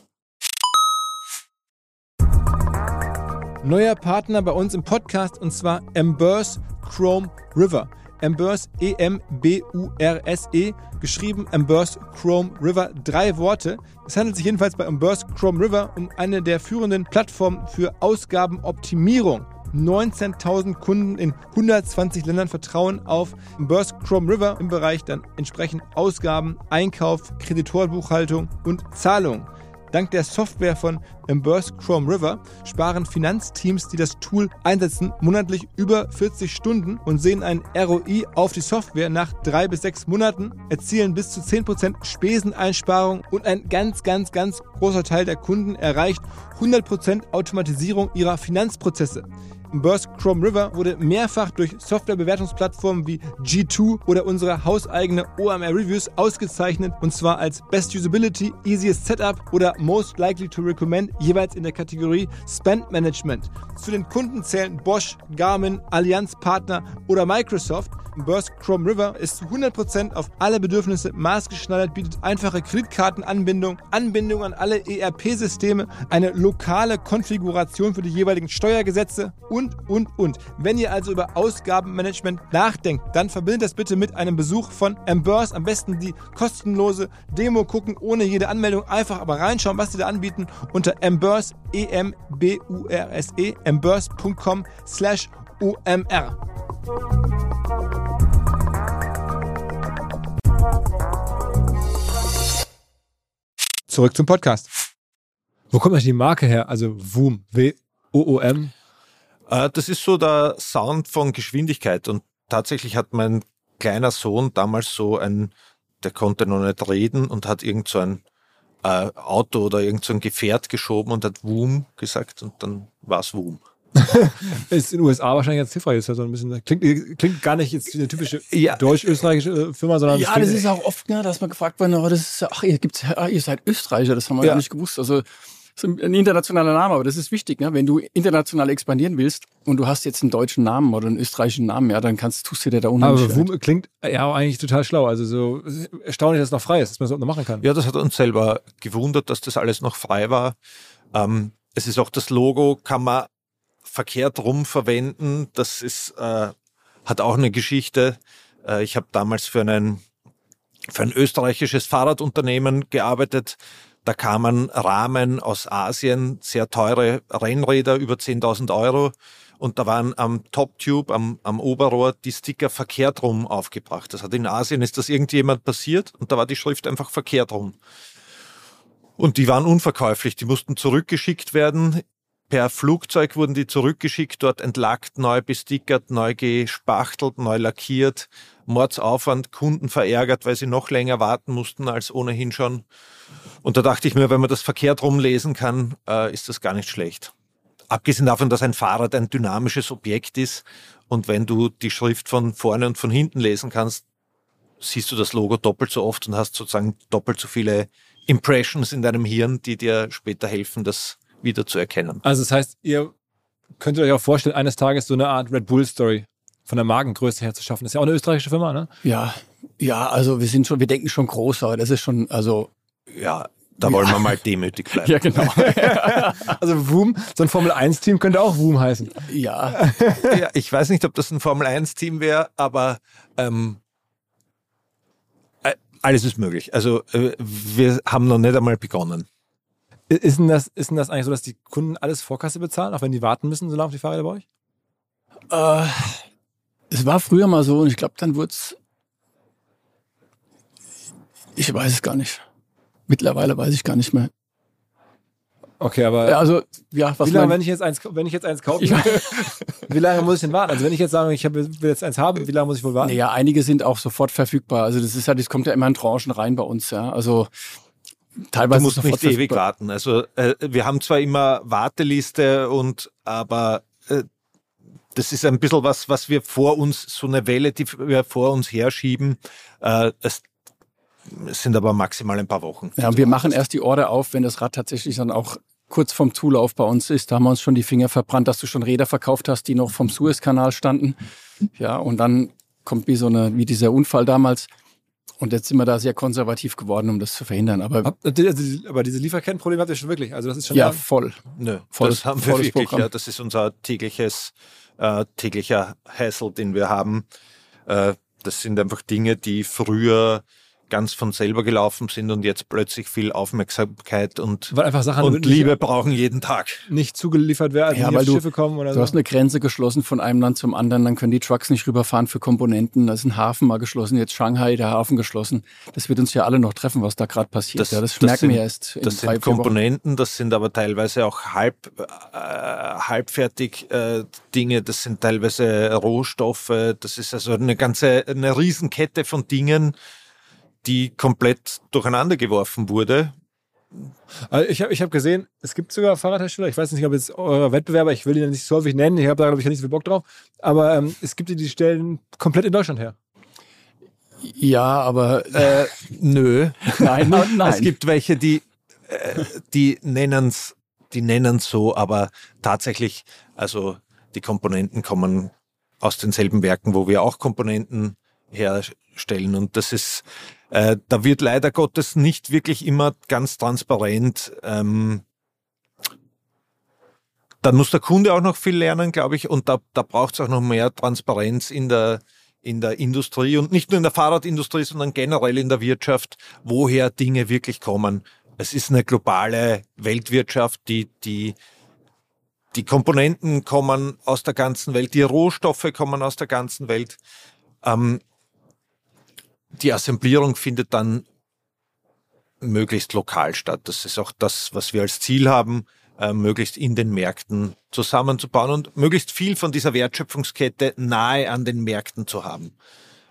Neuer Partner bei uns im Podcast und zwar Embers Chrome River. Embers, E-M-B-U-R-S-E, geschrieben Embers Chrome River, drei Worte. Es handelt sich jedenfalls bei Embers Chrome River um eine der führenden Plattformen für Ausgabenoptimierung. 19.000 Kunden in 120 Ländern vertrauen auf Embers Chrome River im Bereich dann entsprechend Ausgaben, Einkauf, Kreditorbuchhaltung und Zahlung. Dank der Software von Emburse Chrome River sparen Finanzteams, die das Tool einsetzen, monatlich über 40 Stunden und sehen ein ROI auf die Software nach drei bis sechs Monaten, erzielen bis zu 10% Speseneinsparung und ein ganz, ganz, ganz großer Teil der Kunden erreicht 100% Automatisierung ihrer Finanzprozesse. Burst Chrome River wurde mehrfach durch Softwarebewertungsplattformen wie G2 oder unsere hauseigene OMR Reviews ausgezeichnet und zwar als Best Usability, Easiest Setup oder Most Likely to Recommend jeweils in der Kategorie Spend Management. Zu den Kunden zählen Bosch, Garmin, Allianz Partner oder Microsoft. Burst Chrome River ist zu 100% auf alle Bedürfnisse maßgeschneidert, bietet einfache Kreditkartenanbindung, Anbindung an alle ERP-Systeme, eine lokale Konfiguration für die jeweiligen Steuergesetze und, und. Wenn ihr also über Ausgabenmanagement nachdenkt, dann verbindet das bitte mit einem Besuch von Embers. Am besten die kostenlose Demo gucken, ohne jede Anmeldung. Einfach aber reinschauen, was sie da anbieten unter Embers, E-M-B-U-R-S-E, embers.com slash OMR. Zurück zum Podcast. Wo kommt eigentlich die Marke her? Also WOOM, W-O-O-M. Äh, das ist so der Sound von Geschwindigkeit. Und tatsächlich hat mein kleiner Sohn damals so ein, der konnte noch nicht reden und hat irgend so ein äh, Auto oder irgend so ein Gefährt geschoben und hat Woom gesagt und dann war es Woom. ist in den USA wahrscheinlich jetzt hilfreich. Ist ja so ein bisschen, klingt, klingt gar nicht jetzt wie eine typische ja. deutsch-österreichische äh, Firma, sondern. Ja, das ist auch oft, ja, dass man gefragt wird, aber das ist, ach, ihr, gibt's, ach, ihr seid Österreicher, das haben wir ja. gar nicht gewusst. Also, ist ein internationaler Name, aber das ist wichtig, ne? wenn du international expandieren willst und du hast jetzt einen deutschen Namen oder einen österreichischen Namen, ja, dann kannst, tust du dir da unheimlich Aber Woom klingt ja eigentlich total schlau. Also so erstaunlich, dass es noch frei ist, dass man es so noch machen kann. Ja, das hat uns selber gewundert, dass das alles noch frei war. Ähm, es ist auch das Logo, kann man verkehrt rum verwenden. Das ist, äh, hat auch eine Geschichte. Äh, ich habe damals für, einen, für ein österreichisches Fahrradunternehmen gearbeitet. Da kamen Rahmen aus Asien, sehr teure Rennräder, über 10.000 Euro. Und da waren am Top-Tube, am, am Oberrohr, die Sticker verkehrt rum aufgebracht. Das hat in Asien, ist das irgendjemand passiert und da war die Schrift einfach verkehrt rum. Und die waren unverkäuflich, die mussten zurückgeschickt werden. Per Flugzeug wurden die zurückgeschickt, dort entlackt, neu bestickert, neu gespachtelt, neu lackiert. Mordsaufwand, Kunden verärgert, weil sie noch länger warten mussten als ohnehin schon. Und da dachte ich mir, wenn man das verkehrt rumlesen kann, äh, ist das gar nicht schlecht. Abgesehen davon, dass ein Fahrrad ein dynamisches Objekt ist und wenn du die Schrift von vorne und von hinten lesen kannst, siehst du das Logo doppelt so oft und hast sozusagen doppelt so viele Impressions in deinem Hirn, die dir später helfen, das wieder zu erkennen. Also das heißt, ihr könntet euch auch vorstellen, eines Tages so eine Art Red Bull Story von der Magengröße her zu schaffen. Das ist ja auch eine österreichische Firma, ne? Ja, ja, also wir sind schon, wir denken schon groß, aber das ist schon, also ja, da wollen wir mal demütig bleiben. Ja, genau. also Woom, so ein Formel-1-Team könnte auch Woom heißen. Ja. ja. Ich weiß nicht, ob das ein Formel-1-Team wäre, aber ähm, alles ist möglich. Also äh, wir haben noch nicht einmal begonnen. Ist denn, das, ist denn das eigentlich so, dass die Kunden alles Vorkasse bezahlen, auch wenn die warten müssen, so lange auf die Fahrräder bei euch? Äh, es war früher mal so und ich glaube, dann wurde es. Ich weiß es gar nicht. Mittlerweile weiß ich gar nicht mehr. Okay, aber ja, also ja, was wie lange, wenn ich jetzt eins, wenn ich jetzt eins kaufe, wie lange muss ich denn warten? Also wenn ich jetzt sage, ich will jetzt eins haben, wie lange muss ich wohl warten? Ja, einige sind auch sofort verfügbar. Also das ist ja, das kommt ja immer in Tranchen rein bei uns. Ja, also teilweise du musst nicht ewig warten. Also äh, wir haben zwar immer Warteliste und aber äh, das ist ein bisschen was, was wir vor uns, so eine Welle, die wir vor uns herschieben. Äh, es es sind aber maximal ein paar Wochen. Ja, und wir machen erst die Order auf, wenn das Rad tatsächlich dann auch kurz vom Zulauf bei uns ist. Da haben wir uns schon die Finger verbrannt, dass du schon Räder verkauft hast, die noch vom Suezkanal standen. Ja, und dann kommt wie so eine, wie dieser Unfall damals. Und jetzt sind wir da sehr konservativ geworden, um das zu verhindern. Aber, also, aber diese Lieferkettenprobleme habt ihr schon wirklich. Also das ist schon ja voll. Nö, volles, das haben wir wirklich. Programm. Ja, das ist unser tägliches, äh, täglicher Hassel, den wir haben. Äh, das sind einfach Dinge, die früher ganz von selber gelaufen sind und jetzt plötzlich viel Aufmerksamkeit und, weil einfach Sachen und Liebe brauchen jeden Tag. Nicht zugeliefert werden, ja, weil du, Schiffe kommen oder du so. hast eine Grenze geschlossen von einem Land zum anderen, dann können die Trucks nicht rüberfahren für Komponenten. Da ist ein Hafen mal geschlossen, jetzt Shanghai, der Hafen geschlossen. Das wird uns ja alle noch treffen, was da gerade passiert. Das, ja, das, das merken sind, wir erst. Das sind Komponenten, das sind aber teilweise auch halb, äh, halbfertig äh, Dinge, das sind teilweise Rohstoffe, das ist also eine ganze, eine Riesenkette von Dingen, die komplett durcheinander geworfen wurde. Also ich habe ich hab gesehen, es gibt sogar Fahrradhersteller, ich weiß nicht, ob jetzt eure Wettbewerber, ich will die nicht so häufig nennen, ich habe da, glaube ich, nicht so viel Bock drauf, aber ähm, es gibt die, die stellen komplett in Deutschland her. Ja, aber äh, nö. Nein, nein. Es gibt welche, die, äh, die nennen es die nennen's so, aber tatsächlich, also die Komponenten kommen aus denselben Werken, wo wir auch Komponenten herstellen. Und das ist, äh, da wird leider Gottes nicht wirklich immer ganz transparent. Ähm, dann muss der Kunde auch noch viel lernen, glaube ich, und da, da braucht es auch noch mehr Transparenz in der, in der Industrie und nicht nur in der Fahrradindustrie, sondern generell in der Wirtschaft, woher Dinge wirklich kommen. Es ist eine globale Weltwirtschaft, die, die, die Komponenten kommen aus der ganzen Welt, die Rohstoffe kommen aus der ganzen Welt. Ähm, die Assemblierung findet dann möglichst lokal statt. Das ist auch das, was wir als Ziel haben, äh, möglichst in den Märkten zusammenzubauen und möglichst viel von dieser Wertschöpfungskette nahe an den Märkten zu haben.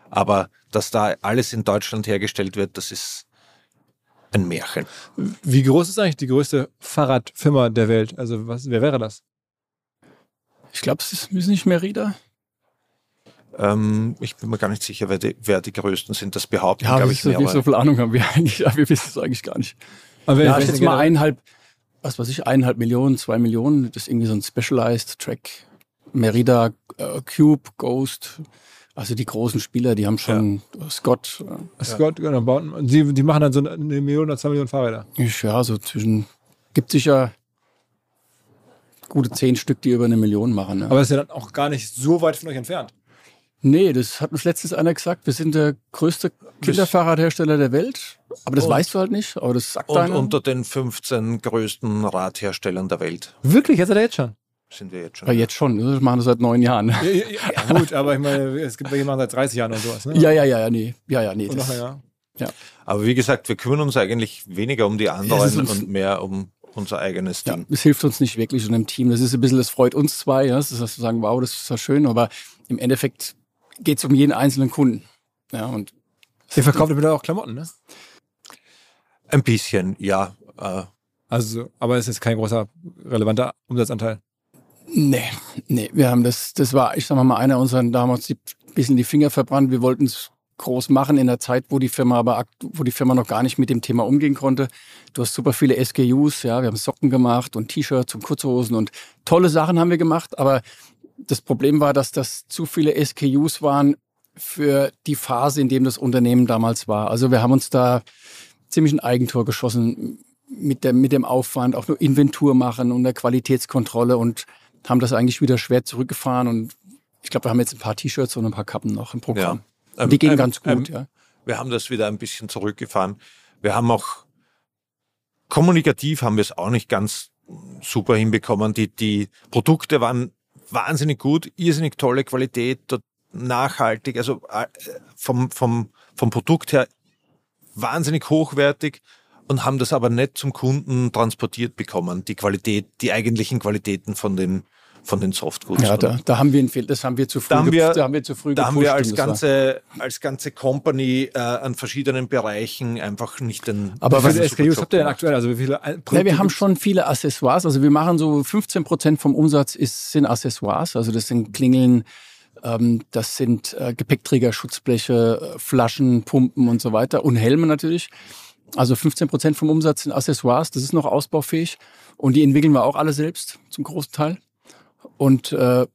Aber dass da alles in Deutschland hergestellt wird, das ist ein Märchen. Wie groß ist eigentlich die größte Fahrradfirma der Welt? Also was, wer wäre das? Ich glaube, es ist, ist nicht Merida. Ähm, ich bin mir gar nicht sicher, wer die, wer die größten sind. Das behaupten, Ja, glaube ich wie mehrere. so viel Ahnung haben wir eigentlich. Ja, wir wissen es eigentlich gar nicht. Aber wenn- Ja, wenn ich es jetzt mal generell- eineinhalb, was weiß ich, eineinhalb Millionen, zwei Millionen. Das ist irgendwie so ein Specialized Track. Merida, äh, Cube, Ghost. Also die großen Spieler, die haben schon Scott. äh, Scott, genau, bauen, die, die machen dann so eine Million oder zwei Millionen Fahrräder. Ich, ja, so zwischen, gibt sicher gute zehn Stück, die über eine Million machen. Ne? Aber das ist ja dann auch gar nicht so weit von euch entfernt. Nee, das hat uns letztens einer gesagt. Wir sind der größte Kinderfahrradhersteller der Welt. Aber das Und- weißt du halt nicht. Aber das sagt Und einer. unter den 15 größten Radherstellern der Welt Wirklich, er jetzt schon. sind wir jetzt schon. ja, jetzt schon. Das machen wir seit neun Jahren. Ja, ja, ja, gut, aber ich meine, es gibt welche, die machen seit 30 Jahren und sowas. Ne? Ja, ja, ja, ja, nee. Ja, ja, nee. Das, länger. Aber wie gesagt, wir kümmern uns eigentlich weniger um die Ja, anderen und mehr um unser eigenes ja, Ding. es hilft uns nicht wirklich in einem Team. Das ist ein bisschen, das freut uns zwei. Ja? Das ist, dass wir sagen, wow, das ist ja schön. Aber im Endeffekt geht es um jeden einzelnen Kunden. Ja, und Ihr verkauft wieder auch Klamotten, ne? Ein bisschen, ja. Äh, Also, aber es ist kein großer relevanter Umsatzanteil. Nee, nee, wir haben das, das war, ich sag mal, einer unserer damals die, bisschen die Finger verbrannt. Wir wollten es groß machen in der Zeit, wo die Firma aber, wo die Firma noch gar nicht mit dem Thema umgehen konnte. Du hast super viele SKUs, ja, wir haben Socken gemacht und T-Shirts und Kurzhosen und tolle Sachen haben wir gemacht, aber das Problem war, dass das zu viele SKUs waren für die Phase, in dem das Unternehmen damals war. Also wir haben uns da ziemlich ein Eigentor geschossen mit, der, mit dem Aufwand, auch nur Inventur machen und der Qualitätskontrolle und haben das eigentlich wieder schwer zurückgefahren und ich glaube, wir haben jetzt ein paar T-Shirts und ein paar Kappen noch im Programm. ähm, Die gehen ähm, ganz ähm, gut, ja. Wir haben das wieder ein bisschen zurückgefahren. Wir haben auch kommunikativ haben wir es auch nicht ganz super hinbekommen. Die, die Produkte waren wahnsinnig gut, irrsinnig tolle Qualität, nachhaltig, also äh, vom, vom, vom Produkt her wahnsinnig hochwertig und haben das aber nicht zum Kunden transportiert bekommen, die Qualität, die eigentlichen Qualitäten von den, von den Softgoods. Ja, da, da haben wir einen Fehler, das haben wir zu früh, Da haben wir- da haben wir zu früh da haben wir als ganze, als ganze Company äh, an verschiedenen Bereichen einfach nicht den. Aber was- super SKUs habt ihr denn aktuell? Also wie viele Ein- Ja, wir haben schon viele Accessoires. Also wir machen so 15 Prozent vom Umsatz ist, sind Accessoires. Also das sind Klingeln, ähm, das sind äh, Gepäckträger, Schutzbleche, äh, Flaschen, Pumpen und so weiter und Helme natürlich. Also 15 Prozent vom Umsatz sind Accessoires. Das ist noch ausbaufähig und die entwickeln wir auch alle selbst zum großen Teil. Und äh,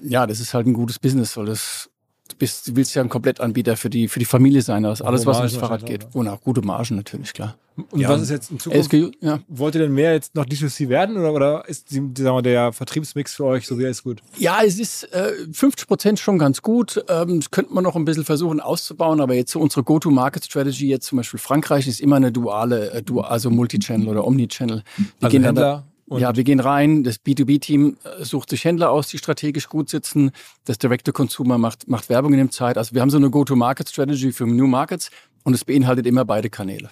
ja, das ist halt ein gutes Business, weil das du bist, du willst ja ein Komplettanbieter für die für die Familie sein. Ist alles, was ums Fahrrad geht. Und auch gute Margen natürlich klar. Und Ja. was ist jetzt in Zukunft? SKU, ja. Wollt ihr denn mehr jetzt noch D2C werden oder, oder ist die, sagen wir, der Vertriebsmix für euch so er ist gut? Ja, es ist äh, 50 Prozent schon ganz gut. Ähm, das könnte man noch ein bisschen versuchen auszubauen, aber jetzt so unsere Go-to-Market-Strategy, jetzt zum Beispiel Frankreich, ist immer eine duale, äh, du, also Multi-Channel oder Omni-Channel. Wir Also gehen dann da, Händler und ja, wir gehen rein, das B2B-Team äh, sucht sich Händler aus, die strategisch gut sitzen. Das Direct-to-Consumer macht, macht Werbung in dem Zeit. Also wir haben so eine Go-to-Market-Strategy für New Markets und es beinhaltet immer beide Kanäle.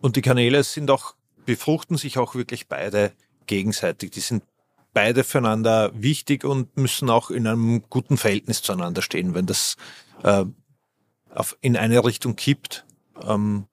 Und die Kanäle sind auch, befruchten sich auch wirklich beide gegenseitig. Die sind beide füreinander wichtig und müssen auch in einem guten Verhältnis zueinander stehen. Wenn das äh, auf, in eine Richtung kippt, ähm,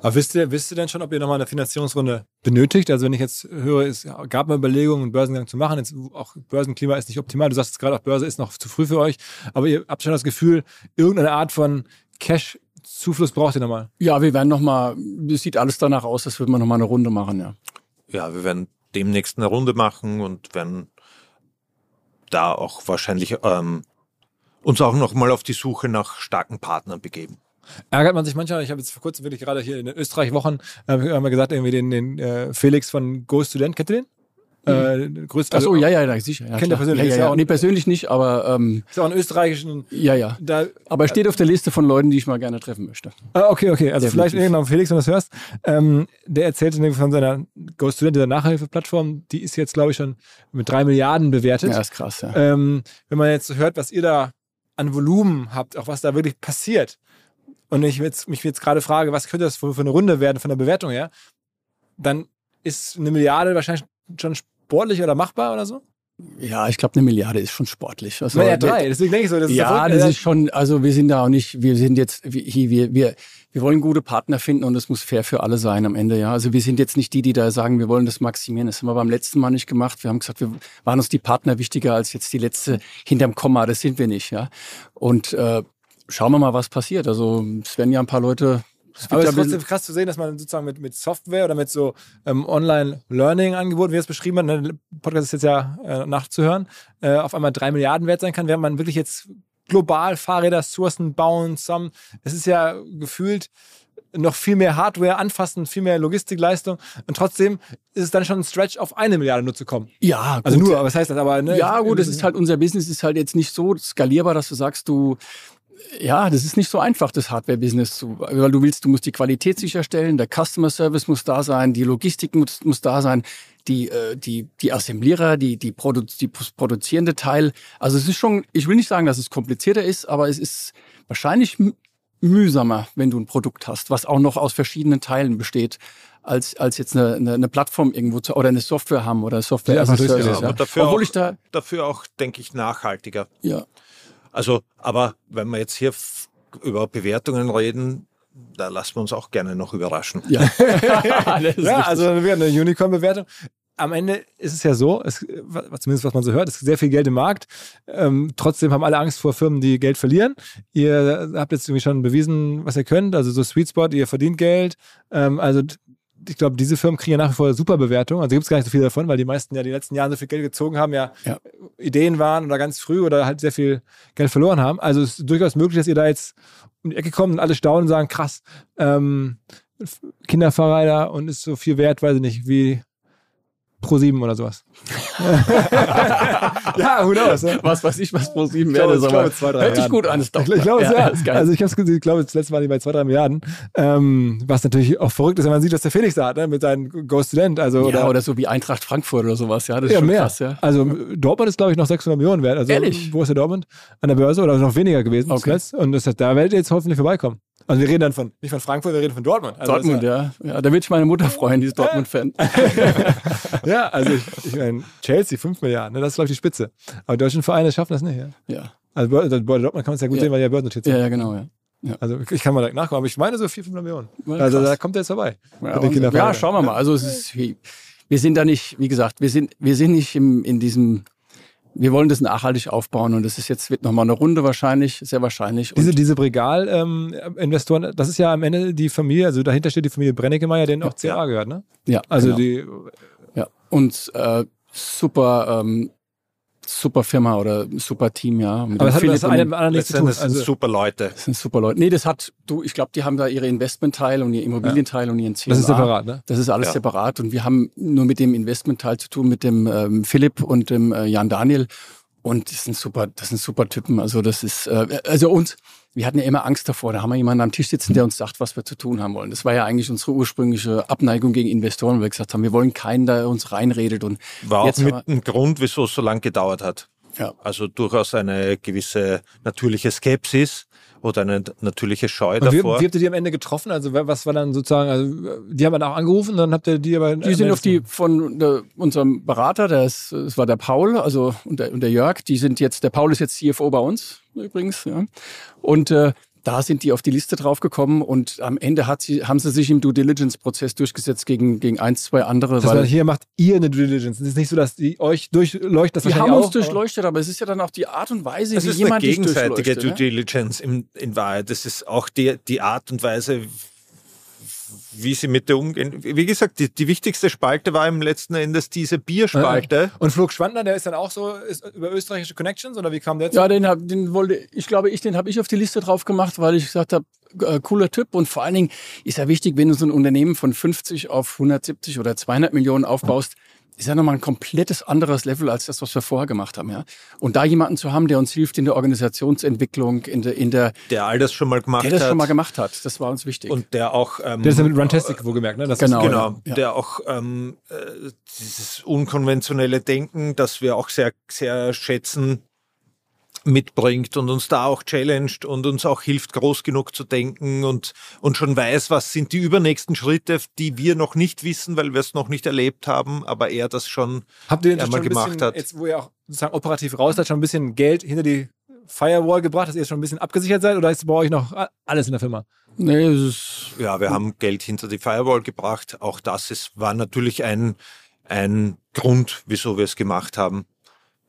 Aber wisst ihr, wisst ihr denn schon, ob ihr nochmal eine Finanzierungsrunde benötigt? Also wenn ich jetzt höre, es gab mal Überlegungen, einen Börsengang zu machen. Jetzt auch Börsenklima ist nicht optimal. Du sagst jetzt gerade, auch Börse ist noch zu früh für euch. Aber ihr habt schon das Gefühl, irgendeine Art von Cash-Zufluss braucht ihr nochmal. Ja, wir werden nochmal, es sieht alles danach aus, als würden wir nochmal eine Runde machen, ja. ja, wir werden demnächst eine Runde machen und werden da auch wahrscheinlich ähm, uns auch noch mal auf die Suche nach starken Partnern begeben. Ärgert man sich manchmal, ich habe jetzt vor kurzem wirklich gerade hier in den Österreich-Wochen, äh, haben wir gesagt, irgendwie den, den äh, Felix von Go Student, kennt ihr den? Äh, größter, Ach so, ja, ja, ja, sicher. Ja, Kennt klar. persönlich, Ja, ja, ja auch- Nee, persönlich nicht, aber ähm, Ist auch einen österreichischen, ja, ja. da, Aber er steht auf der Liste von Leuten, die ich mal gerne treffen möchte. Ah, okay, okay. Also Definitiv. vielleicht irgendwann Felix, wenn du das hörst. Ähm, der erzählte von seiner Go Student, dieser Nachhilfeplattform, die ist jetzt, glaube ich, schon mit drei Milliarden bewertet. Ja, ist krass, ja. Ähm, wenn man jetzt hört, was ihr da an Volumen habt, auch was da wirklich passiert, und ich jetzt, mich jetzt gerade frage, was könnte das für, für eine Runde werden von der Bewertung her, dann ist eine Milliarde wahrscheinlich schon sportlich oder machbar oder so? Ja, ich glaube, eine Milliarde ist schon sportlich. Also, naja, drei, deswegen denke ich so. Das ist ja, das ist schon, also wir sind da auch nicht, wir sind jetzt, wir, wir, wir, wir wollen gute Partner finden und es muss fair für alle sein am Ende, ja. Also wir sind jetzt nicht die, die da sagen, wir wollen das maximieren. Das haben wir beim letzten Mal nicht gemacht. Wir haben gesagt, wir waren uns die Partner wichtiger als jetzt die letzte hinterm Komma. Das sind wir nicht, ja. Und äh, schauen wir mal, was passiert. Also es werden ja ein paar Leute aber es ist trotzdem krass zu sehen, dass man sozusagen mit, mit Software oder mit so ähm, Online-Learning-Angeboten, wie es beschrieben haben, der Podcast ist jetzt ja äh, nachzuhören, äh, auf einmal drei Milliarden wert sein kann, während man wirklich jetzt global Fahrräder sourcen, bauen, zusammen. Es ist ja gefühlt noch viel mehr Hardware anfassen, viel mehr Logistikleistung und trotzdem ist es dann schon ein Stretch auf eine Milliarde nur zu kommen. Ja, also gut. Also nur, aber was heißt das aber? Ne? Ja, gut, das ist halt unser Business ist halt jetzt nicht so skalierbar, dass du sagst, du ja, das ist nicht so einfach, das Hardware-Business zu, weil du willst, du musst die Qualität sicherstellen, der Customer Service muss da sein, die Logistik muss, muss da sein, die, äh, die, die Assemblierer, die, die, Produ die produzierende Teil. Also es ist schon, ich will nicht sagen, dass es komplizierter ist, aber es ist wahrscheinlich mühsamer, wenn du ein Produkt hast, was auch noch aus verschiedenen Teilen besteht, als, als jetzt eine, eine, eine Plattform irgendwo zu, oder eine Software haben oder Software ja, as a Service. Ja, aber dafür Obwohl auch, ich da, dafür auch, denke ich, nachhaltiger. Ja. Also, aber wenn wir jetzt hier über Bewertungen reden, da lassen wir uns auch gerne noch überraschen. Ja, ja also wir eine Unicorn-Bewertung. Am Ende ist es ja so, es, zumindest was man so hört, es ist sehr viel Geld im Markt. Ähm, trotzdem haben alle Angst vor Firmen, die Geld verlieren. Ihr habt jetzt irgendwie schon bewiesen, was ihr könnt. Also so Sweet Spot, ihr verdient Geld. Ähm, also ich glaube, diese Firmen kriegen ja nach wie vor super Bewertungen. Also gibt es gar nicht so viel davon, weil die meisten ja die letzten Jahre so viel Geld gezogen haben, ja, ja, Ideen waren oder ganz früh oder halt sehr viel Geld verloren haben. Also es ist durchaus möglich, dass ihr da jetzt um die Ecke kommt und alle staunen und sagen, krass, ähm, Kinderfahrräder und ist so viel wert, weiß ich nicht, wie Pro 7 oder sowas. ja, who knows? Ne? Was weiß ich, was Pro 7 werde. Ich glaube, zwei, drei Hört sich gut an. Ist doch ich glaube, ja, ja. Ist geil. Also ich, ich glaube, das letzte Mal bei zwei, drei Milliarden. Ähm, was natürlich auch verrückt ist, wenn man sieht, was der Felix da hat, ne? mit seinem Go Student. Also, ja, oder, oder so wie Eintracht Frankfurt oder sowas. Ja, das ist ja, mehr. Krass, ja. Also Dortmund ist, glaube ich, noch 600 Millionen wert. Also, Ehrlich? Wo ist der Dortmund? An der Börse oder noch weniger gewesen okay. zuletzt. Und das da werdet ihr jetzt hoffentlich vorbeikommen. Also wir reden dann von, nicht von Frankfurt, wir reden von Dortmund. Also Dortmund, ja. ja. Da wird ich meine Mutter freuen, die ist Dortmund-Fan. ja, also ich, ich meine, Chelsea 5 Milliarden, ne, das ist glaube ich die Spitze. Aber deutsche Vereine schaffen das nicht, ja. Ja. Also bei Dortmund kann man es ja gut ja. sehen, weil die ja börsennotiert sind. Ja, ja, genau, ja. Ja. Also ich kann mal nachkommen, aber ich meine so 4, 5 Millionen. Also da kommt er jetzt vorbei. Ja, ja, schauen wir mal. Also es ist, wir sind da nicht, wie gesagt, wir sind, wir sind nicht im, in diesem wir wollen das nachhaltig aufbauen und das ist jetzt wird nochmal eine Runde wahrscheinlich, sehr wahrscheinlich. Diese, diese Bregal-Investoren, ähm, das ist ja am Ende die Familie, also dahinter steht die Familie Brennekemeyer, denen auch CA gehört, ne? Ja. Also genau. die. Ja. Und äh, super ähm, super Firma oder super Team, ja. Mit Aber das hat das anderen nichts zu tun. Das sind also, super Leute. Das sind super Leute. Nee, das hat, du, ich glaube, die haben da ihre Investmentteil und ihr Immobilienteil ja. und ihren CMA. Das ist separat, ne? Das ist alles ja. separat und wir haben nur mit dem Investmentteil zu tun, mit dem ähm, Philipp und dem äh, Jan Daniel. Und das sind super, das sind super Typen. Also das ist, äh, also uns, wir hatten ja immer Angst davor. Da haben wir jemanden am Tisch sitzen, der uns sagt, was wir zu tun haben wollen. Das war ja eigentlich unsere ursprüngliche Abneigung gegen Investoren, weil wir gesagt haben, wir wollen keinen, der uns reinredet. Und war auch mit ein Grund, wieso es so lange gedauert hat. Ja. Also durchaus eine gewisse natürliche Skepsis oder eine natürliche Scheu und davor. Wie, wie habt ihr die am Ende getroffen? Also was war dann sozusagen, also die haben dann auch angerufen, dann habt ihr die aber... Die sind auf die von der, unserem Berater, der ist, das war der Paul, also und der, und der Jörg, die sind jetzt, der Paul ist jetzt CFO bei uns übrigens, ja. Und äh, da sind die auf die Liste draufgekommen und am Ende hat sie, haben sie sich im Due Diligence-Prozess durchgesetzt gegen, gegen ein, zwei andere. Das weil hier macht ihr eine Due Diligence. Es ist nicht so, dass die euch durchleuchtet. Das die haben uns auch, durchleuchtet, aber es ist ja dann auch die Art und Weise, wie jemand. Das ist eine gegenseitige Due Diligence in, in Wahrheit. Das ist auch die, die Art und Weise, wie sie mit der umgehen. Wie gesagt, die, die wichtigste Spalte war im letzten Endes diese Bierspalte. Ja. Und Flug Schwandner, der ist dann auch so über österreichische Connections oder wie kam der zu? Ja, den, hab, den wollte ich glaube ich, den habe ich auf die Liste drauf gemacht, weil ich gesagt habe, äh, cooler Typ und vor allen Dingen ist ja wichtig, wenn du so ein Unternehmen von 50 auf 170 oder 200 Millionen aufbaust, ist ja nochmal ein komplettes anderes Level als das, was wir vorher gemacht haben, ja. Und da jemanden zu haben, der uns hilft in der Organisationsentwicklung, in der, in der der all das schon mal gemacht hat, der das schon mal gemacht hat, das war uns wichtig. Und der auch, ähm, der ist ja mit Runtastic wohlgemerkt, ne? Das genau, ist, genau, ja. der auch ähm, äh, dieses unkonventionelle Denken, das wir auch sehr sehr schätzen, mitbringt und uns da auch challenged und uns auch hilft, groß genug zu denken und, und schon weiß, was sind die übernächsten Schritte, die wir noch nicht wissen, weil wir es noch nicht erlebt haben, aber er das schon Habt ihr einmal schon ein gemacht bisschen, hat. jetzt wo ihr auch sozusagen operativ raus seid, schon ein bisschen Geld hinter die Firewall gebracht, dass ihr schon ein bisschen abgesichert seid oder ist bei euch noch alles in der Firma? Nee, es ist, Ja, wir haben Geld hinter die Firewall gebracht. Auch das ist, war natürlich ein, ein Grund, wieso wir es gemacht haben.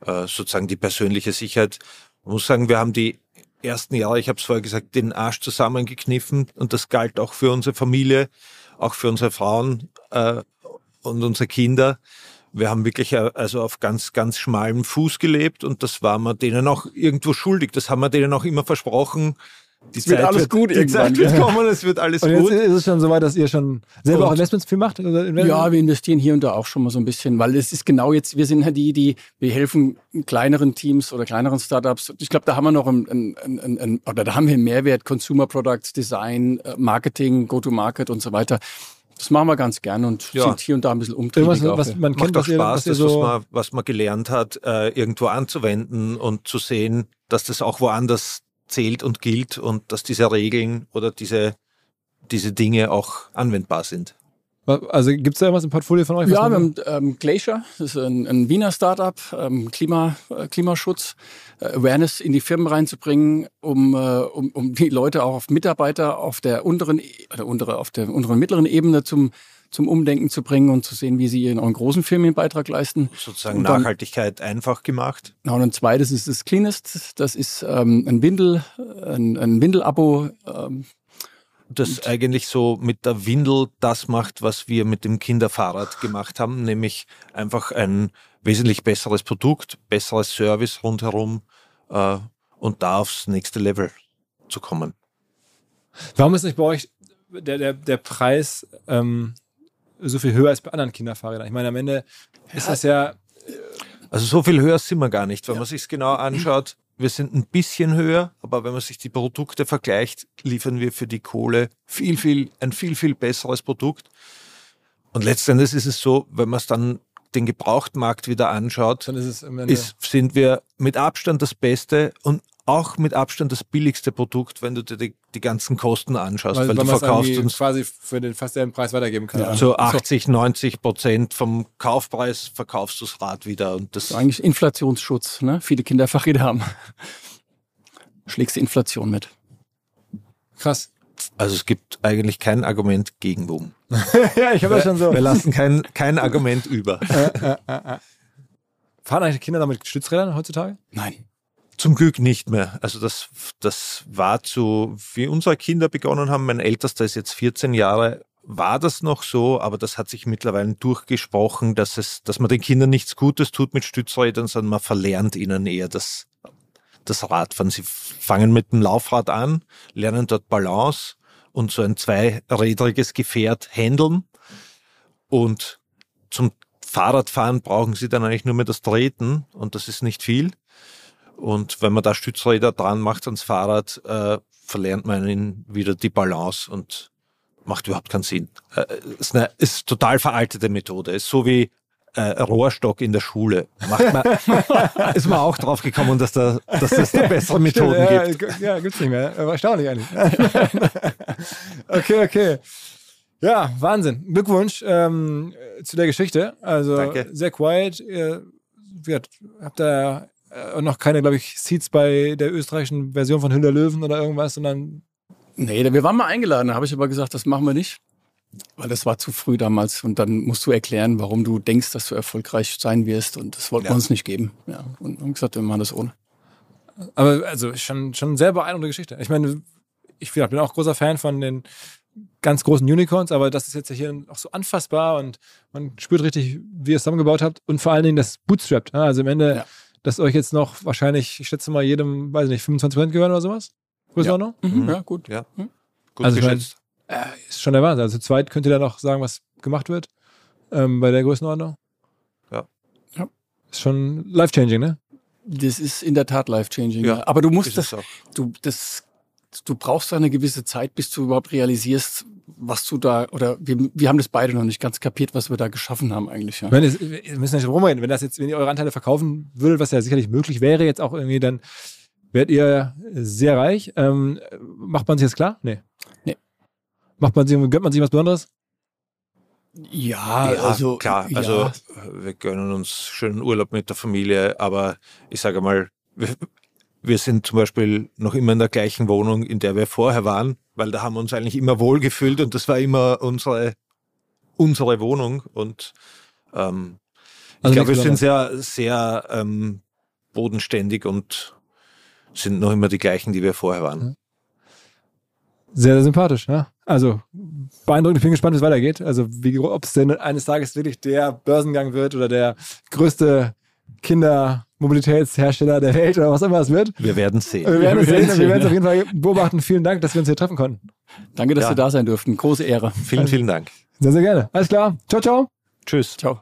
Äh, sozusagen die persönliche Sicherheit. Man muss sagen, wir haben die ersten Jahre, ich habe es vorher gesagt, den Arsch zusammengekniffen und das galt auch für unsere Familie, auch für unsere Frauen äh, und unsere Kinder. Wir haben wirklich äh, also auf ganz, ganz schmalem Fuß gelebt und das war man denen auch irgendwo schuldig. Das haben wir denen auch immer versprochen. Die wird alles gut die Zeit irgendwann, wird ja. kommen, es wird alles Und jetzt gut. ist es schon so weit, dass ihr schon selber Und- auch Investments viel macht? Ja, wir investieren hier und da auch schon mal so ein bisschen, weil es ist genau jetzt, wir sind ja die, die, wir helfen kleineren Teams oder kleineren Startups. Ich glaube, da haben wir noch ein, ein, ein, ein, oder da haben wir einen Mehrwert, Consumer Products, Design, äh, Marketing, Go-to-Market und so weiter. Das machen wir ganz gerne und Ja. sind hier und da ein bisschen umtriebig. Auch, was ja. man kennt, Macht auch was ihr, Spaß, was ihr das, was so... man, was man gelernt hat, äh, irgendwo anzuwenden und zu sehen, dass das auch woanders zählt und gilt und dass diese Regeln oder diese, diese Dinge auch anwendbar sind. Also gibt es da irgendwas im Portfolio von euch? was Ja, wir haben ähm, Glacier, das ist ein, ein Wiener Startup, ähm, Klima, äh, Klimaschutz, äh, Awareness in die Firmen reinzubringen, um, äh, um, um die Leute auch auf Mitarbeiter auf der unteren oder untere, auf der unteren mittleren Ebene zum, zum Umdenken zu bringen und zu sehen, wie sie in euren großen Firmen einen Beitrag leisten. Sozusagen dann- Nachhaltigkeit einfach gemacht. Genau, und ein zweites ist das Cleanest, das ist ähm, ein Windel, ein, ein Windelabo, ähm, Das eigentlich so mit der Windel das macht, was wir mit dem Kinderfahrrad gemacht haben, nämlich einfach ein wesentlich besseres Produkt, besseres Service rundherum äh, und da aufs nächste Level zu kommen. Warum ist nicht bei euch der, der, der Preis ähm, so viel höher als bei anderen Kinderfahrrädern? Ich meine, am Ende ist das ja... Also so viel höher sind wir gar nicht. Wenn man sich genau anschaut, wir sind ein bisschen höher, aber wenn man sich die Produkte vergleicht, liefern wir für die Kohle viel, viel, ein viel, viel besseres Produkt. Und letztendlich ist es so, wenn man es dann den Gebrauchtmarkt wieder anschaut, Dann ist es ist, sind wir mit Abstand das Beste und auch mit Abstand das billigste Produkt, wenn du dir die, die ganzen Kosten anschaust, weil, weil, du man es verkaufst uns quasi für den fast selben Preis weitergeben kann. Ja. zu 80, 90 Prozent vom Kaufpreis verkaufst du das Rad wieder und das ist eigentlich Inflationsschutz. Ne? Viele Kinderfahrräder haben. Schlägst die Inflation mit. Krass. Also es gibt eigentlich kein Argument gegen Boom. ja, ich habe ja schon so... Wir lassen kein, kein Argument über. Fahren eigentlich Kinder noch mit Stützrädern heutzutage? Nein. Zum Glück nicht mehr. Also das, das war zu, wie unsere Kinder begonnen haben, mein Ältester ist jetzt 14 Jahre, war das noch so, aber das hat sich mittlerweile durchgesprochen, dass es, dass man den Kindern nichts Gutes tut mit Stützrädern, sondern man verlernt ihnen eher das, das Radfahren. Sie fangen mit dem Laufrad an, lernen dort Balance und so ein zweirädriges Gefährt handeln und zum Fahrradfahren brauchen sie dann eigentlich nur mehr das Treten und das ist nicht viel. Und wenn man da Stützräder dran macht ans Fahrrad, äh, verlernt man ihnen wieder die Balance und macht überhaupt keinen Sinn. Äh, ist eine ist total veraltete Methode. Ist so wie äh, Rohrstock in der Schule. Macht man, ist man auch drauf gekommen, dass, da, dass es da bessere Methoden ja, gibt. Ja, ja, gibt's nicht mehr. Erstaunlich eigentlich. okay, okay. Ja, Wahnsinn. Glückwunsch ähm, zu der Geschichte. Also Danke. sehr quiet. Ihr habt da äh, noch keine, glaube ich, Seats bei der österreichischen Version von Hüller Löwen oder irgendwas, sondern Nee, wir waren mal eingeladen, da habe ich aber gesagt, das machen wir nicht. Weil das war zu früh damals und dann musst du erklären, warum du denkst, dass du erfolgreich sein wirst und das wollten Ja. wir uns nicht geben. Ja, und haben gesagt, wir machen das ohne. Aber also schon, schon eine sehr beeindruckende Geschichte. Ich meine, ich bin auch großer Fan von den ganz großen Unicorns, aber das ist jetzt hier auch so anfassbar und man spürt richtig, wie ihr es zusammengebaut habt und vor allen Dingen das Bootstrapped. ja, Also am Ende, Ja. Dass euch jetzt noch wahrscheinlich, ich schätze mal, jedem, weiß ich nicht, 25% gehören oder sowas? Größenordnung? Mhm. Ja, gut. Ja, Hm? gut Also ich mein- geschätzt. Äh, ist schon der Wahnsinn. Also zu zweit könnt ihr da noch sagen, was gemacht wird ähm, bei der Größenordnung. Ja. Ja. Ist schon life-changing, ne? Das ist in der Tat life-changing. Ja, Ja. Aber du musst Ist das, du, das, du brauchst da eine gewisse Zeit, bis du überhaupt realisierst, was du da, oder wir, wir haben das beide noch nicht ganz kapiert, was wir da geschaffen haben eigentlich. Ja. Meine, es- wir müssen nicht rumreden. Wenn das jetzt, wenn ihr eure Anteile verkaufen würdet, was ja sicherlich möglich wäre, jetzt auch irgendwie, dann werdet ihr sehr reich. Ähm, macht man sich jetzt klar? Nee. Nee. Macht man sich, gönnt man sich was Besonderes? Ja, Ja, also klar. ja. Also wir gönnen uns schönen Urlaub mit der Familie, aber ich sage mal, wir, sind zum Beispiel noch immer in der gleichen Wohnung, in der wir vorher waren, weil da haben wir uns eigentlich immer wohl gefühlt und das war immer unsere, unsere Wohnung. Und ähm, ich Also glaube, wir sind sehr, sehr ähm, bodenständig und sind noch immer die gleichen, die wir vorher waren. Sehr, sehr sympathisch, ja. Also beeindruckend, ich bin gespannt, wie es weitergeht. Also wie, ob es denn eines Tages wirklich der Börsengang wird oder der größte Kindermobilitätshersteller der Welt oder was immer es wird. Wir werden sehen. Wir werden es sehen, und wir werden es auf jeden Fall beobachten. Vielen Dank, dass wir uns hier treffen konnten. Danke, dass Ja. wir da sein durften. Große Ehre. Vielen, vielen Dank. Sehr, sehr gerne. Alles klar. Ciao, ciao. Tschüss. Ciao.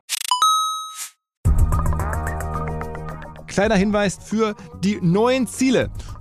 Kleiner Hinweis für die neuen Ziele.